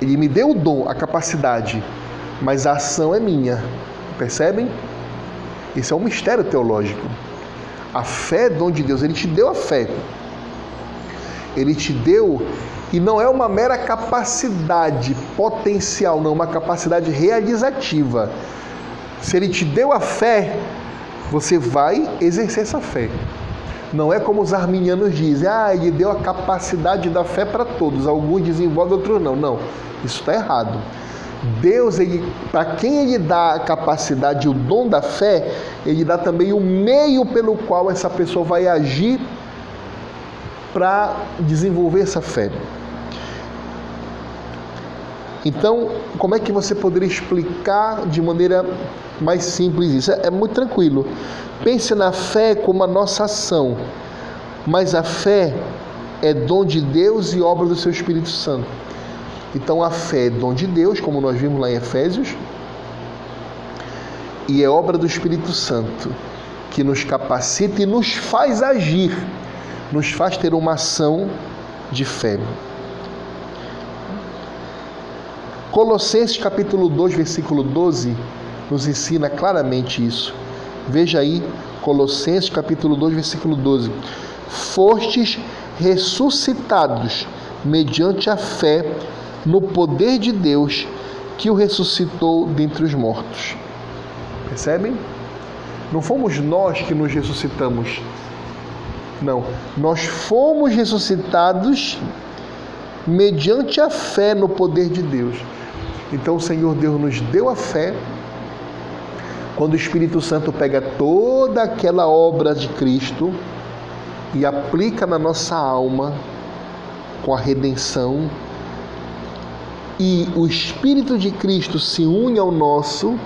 S1: Ele me deu o dom, a capacidade, mas a ação é minha. Percebem? Isso é um mistério teológico. A fé é dom de Deus, ele te deu a fé. Ele te deu e não é uma mera capacidade potencial, não, uma capacidade realizativa. Se ele te deu a fé, você vai exercer essa fé. Não é como os arminianos dizem, ah, ele deu a capacidade da fé para todos, alguns desenvolvem, outros não. Não, isso está errado. Deus, para quem ele dá a capacidade, o dom da fé, ele dá também o meio pelo qual essa pessoa vai agir para desenvolver essa fé. Então, como é que você poderia explicar de maneira mais simples isso? É, é muito tranquilo. Pense na fé como a nossa ação, mas a fé é dom de Deus e obra do seu Espírito Santo. Então a fé é dom de Deus, como nós vimos lá em Efésios, e é obra do Espírito Santo que nos capacita e nos faz agir, nos faz ter uma ação de fé. Colossenses capítulo 2, versículo 12 nos ensina claramente isso. Veja aí, Colossenses capítulo 2, versículo 12. Fostes ressuscitados mediante a fé no poder de Deus que o ressuscitou dentre os mortos. Percebem? Não fomos nós que nos ressuscitamos. Não, nós fomos ressuscitados mediante a fé no poder de Deus. Então o Senhor Deus nos deu a fé. Quando o Espírito Santo pega toda aquela obra de Cristo e aplica na nossa alma com a redenção, e o Espírito de Cristo se une ao nosso,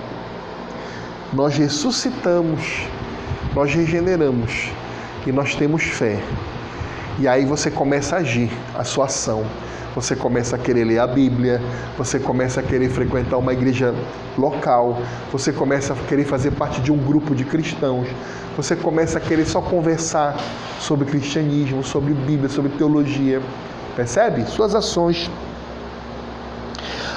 S1: nós ressuscitamos, nós regeneramos e nós temos fé. E aí você começa a agir, a sua ação. Você começa a querer ler a Bíblia, você começa a querer frequentar uma igreja local, você começa a querer fazer parte de um grupo de cristãos, você começa a querer só conversar sobre cristianismo, sobre Bíblia, sobre teologia. Percebe? Suas ações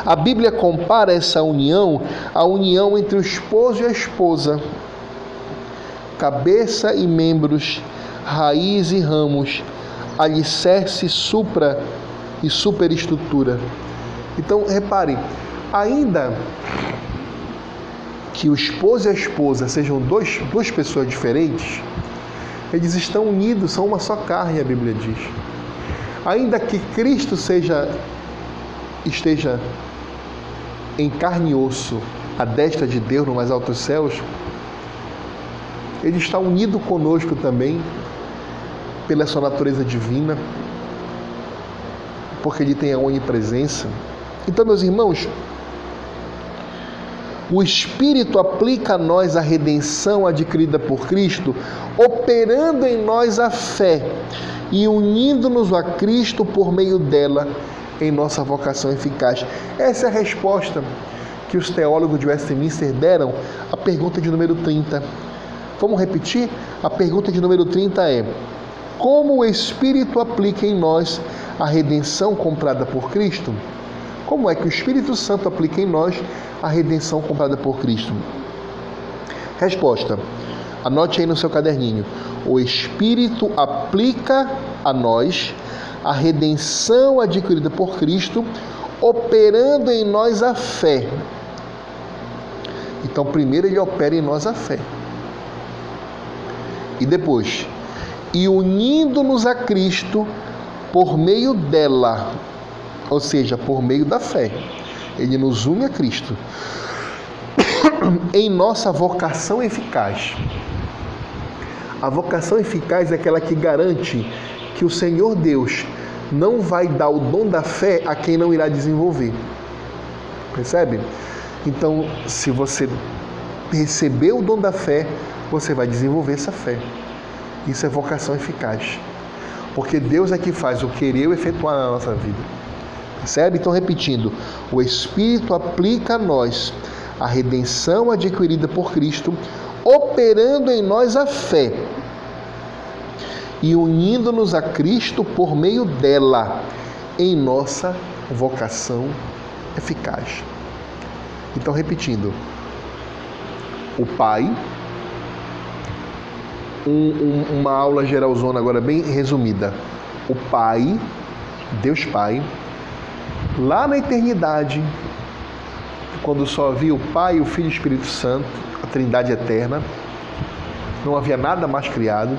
S1: a Bíblia compara essa união à união entre o esposo e a esposa. Cabeça e membros, raiz e ramos, alicerce, supra e superestrutura. Então, repare, ainda que o esposo e a esposa sejam dois, duas pessoas diferentes, eles estão unidos, são uma só carne, a Bíblia diz. Ainda que Cristo seja esteja em carne e osso, a destra de Deus no mais altos céus, ele está unido conosco também pela sua natureza divina, porque ele tem a onipresença. Então, meus irmãos, o Espírito aplica a nós a redenção adquirida por Cristo, operando em nós a fé e unindo-nos a Cristo por meio dela em nossa vocação eficaz? Essa é a resposta que os teólogos de Westminster deram à pergunta de número 30. Vamos repetir? A pergunta de número 30 é: Como o Espírito aplica em nós a redenção comprada por Cristo? Como é que o Espírito Santo aplica em nós a redenção comprada por Cristo? Resposta: Anote aí no seu caderninho. O Espírito aplica a nós a redenção adquirida por Cristo, operando em nós a fé. Então, primeiro ele opera em nós a fé. E depois, e unindo-nos a Cristo por meio dela, ou seja, por meio da fé. Ele nos une a Cristo em nossa vocação eficaz. A vocação eficaz é aquela que garante que o Senhor Deus não vai dar o dom da fé a quem não irá desenvolver. Percebe? Então, se você receber o dom da fé, você vai desenvolver essa fé. Isso é vocação eficaz. Porque Deus é que faz o querer e efetuar na nossa vida. Percebe? Então, repetindo: o Espírito aplica a nós a redenção adquirida por Cristo, operando em nós a fé e unindo-nos a Cristo por meio dela em nossa vocação eficaz. Então, repetindo, o Pai, um, um, uma aula geralzona agora bem resumida. O Pai, Deus Pai, lá na eternidade, quando só havia o Pai, o Filho e o Espírito Santo, a Trindade eterna, não havia nada mais criado.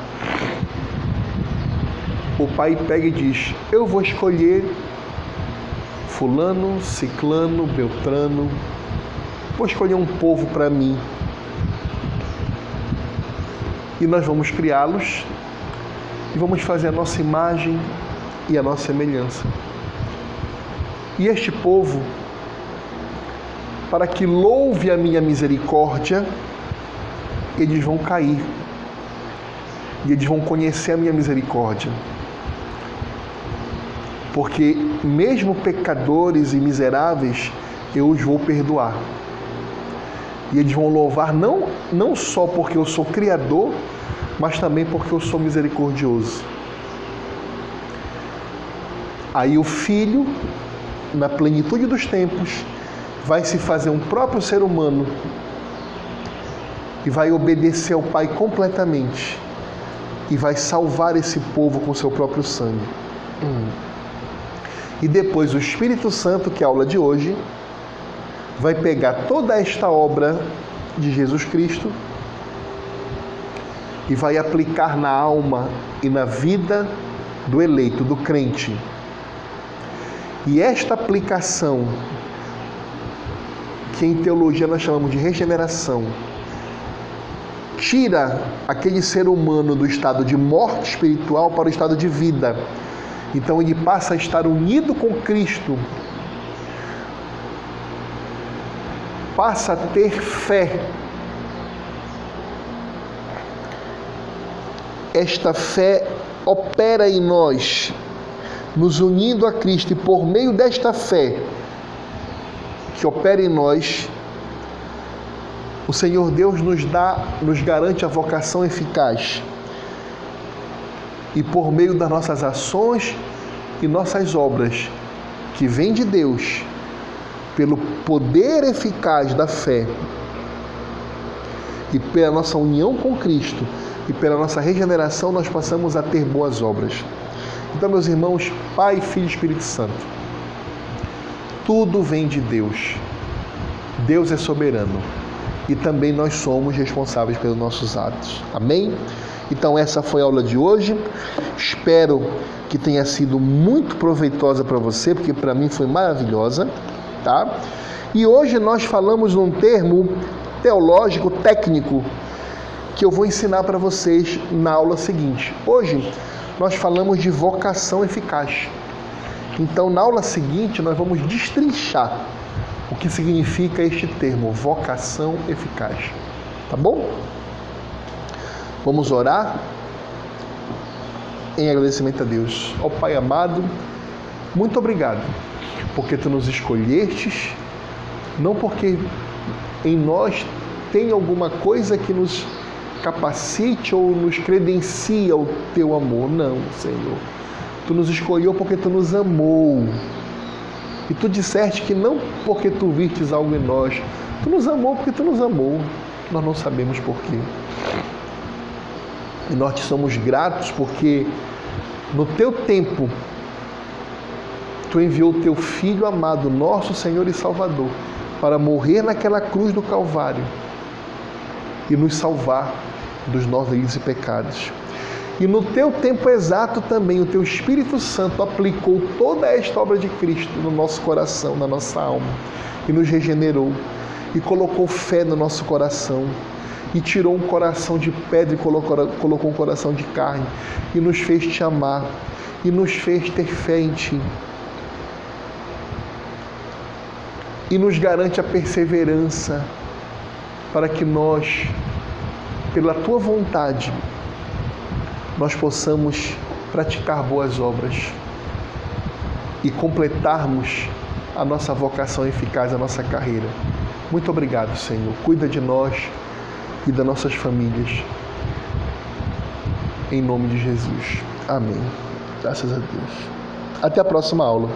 S1: O Pai pega e diz: Eu vou escolher Fulano, Ciclano, Beltrano, vou escolher um povo para mim. E nós vamos criá-los e vamos fazer a nossa imagem e a nossa semelhança. E este povo, para que louve a minha misericórdia, eles vão cair. E eles vão conhecer a minha misericórdia. Porque, mesmo pecadores e miseráveis, eu os vou perdoar. E eles vão louvar não, não só porque eu sou criador, mas também porque eu sou misericordioso. Aí o filho, na plenitude dos tempos, vai se fazer um próprio ser humano e vai obedecer ao Pai completamente e vai salvar esse povo com seu próprio sangue. Hum. E depois o Espírito Santo, que é a aula de hoje, vai pegar toda esta obra de Jesus Cristo e vai aplicar na alma e na vida do eleito, do crente. E esta aplicação, que em teologia nós chamamos de regeneração, tira aquele ser humano do estado de morte espiritual para o estado de vida. Então ele passa a estar unido com Cristo, passa a ter fé. Esta fé opera em nós, nos unindo a Cristo, e por meio desta fé que opera em nós, o Senhor Deus nos dá, nos garante a vocação eficaz. E por meio das nossas ações e nossas obras, que vem de Deus, pelo poder eficaz da fé e pela nossa união com Cristo e pela nossa regeneração, nós passamos a ter boas obras. Então, meus irmãos, Pai, Filho e Espírito Santo, tudo vem de Deus. Deus é soberano e também nós somos responsáveis pelos nossos atos. Amém? Então, essa foi a aula de hoje. Espero que tenha sido muito proveitosa para você, porque para mim foi maravilhosa, tá? E hoje nós falamos num termo teológico técnico que eu vou ensinar para vocês na aula seguinte. Hoje nós falamos de vocação eficaz. Então, na aula seguinte, nós vamos destrinchar o que significa este termo, vocação eficaz. Tá bom? Vamos orar em agradecimento a Deus. Ó Pai amado, muito obrigado, porque tu nos escolhestes, não porque em nós tem alguma coisa que nos capacite ou nos credencia o teu amor. Não, Senhor. Tu nos escolheu porque tu nos amou e tu disseste que não porque tu vistes algo em nós, tu nos amou porque tu nos amou. Nós não sabemos porquê. E nós te somos gratos porque no teu tempo tu enviou teu filho amado, nosso Senhor e Salvador, para morrer naquela cruz do Calvário e nos salvar dos nossos e pecados. E no teu tempo exato também, o teu Espírito Santo aplicou toda esta obra de Cristo no nosso coração, na nossa alma, e nos regenerou, e colocou fé no nosso coração, e tirou um coração de pedra e colocou, colocou um coração de carne, e nos fez te amar, e nos fez ter fé em ti. E nos garante a perseverança para que nós, pela tua vontade, nós possamos praticar boas obras e completarmos a nossa vocação eficaz, a nossa carreira. Muito obrigado, Senhor. Cuida de nós e das nossas famílias. Em nome de Jesus. Amém. Graças a Deus. Até a próxima aula.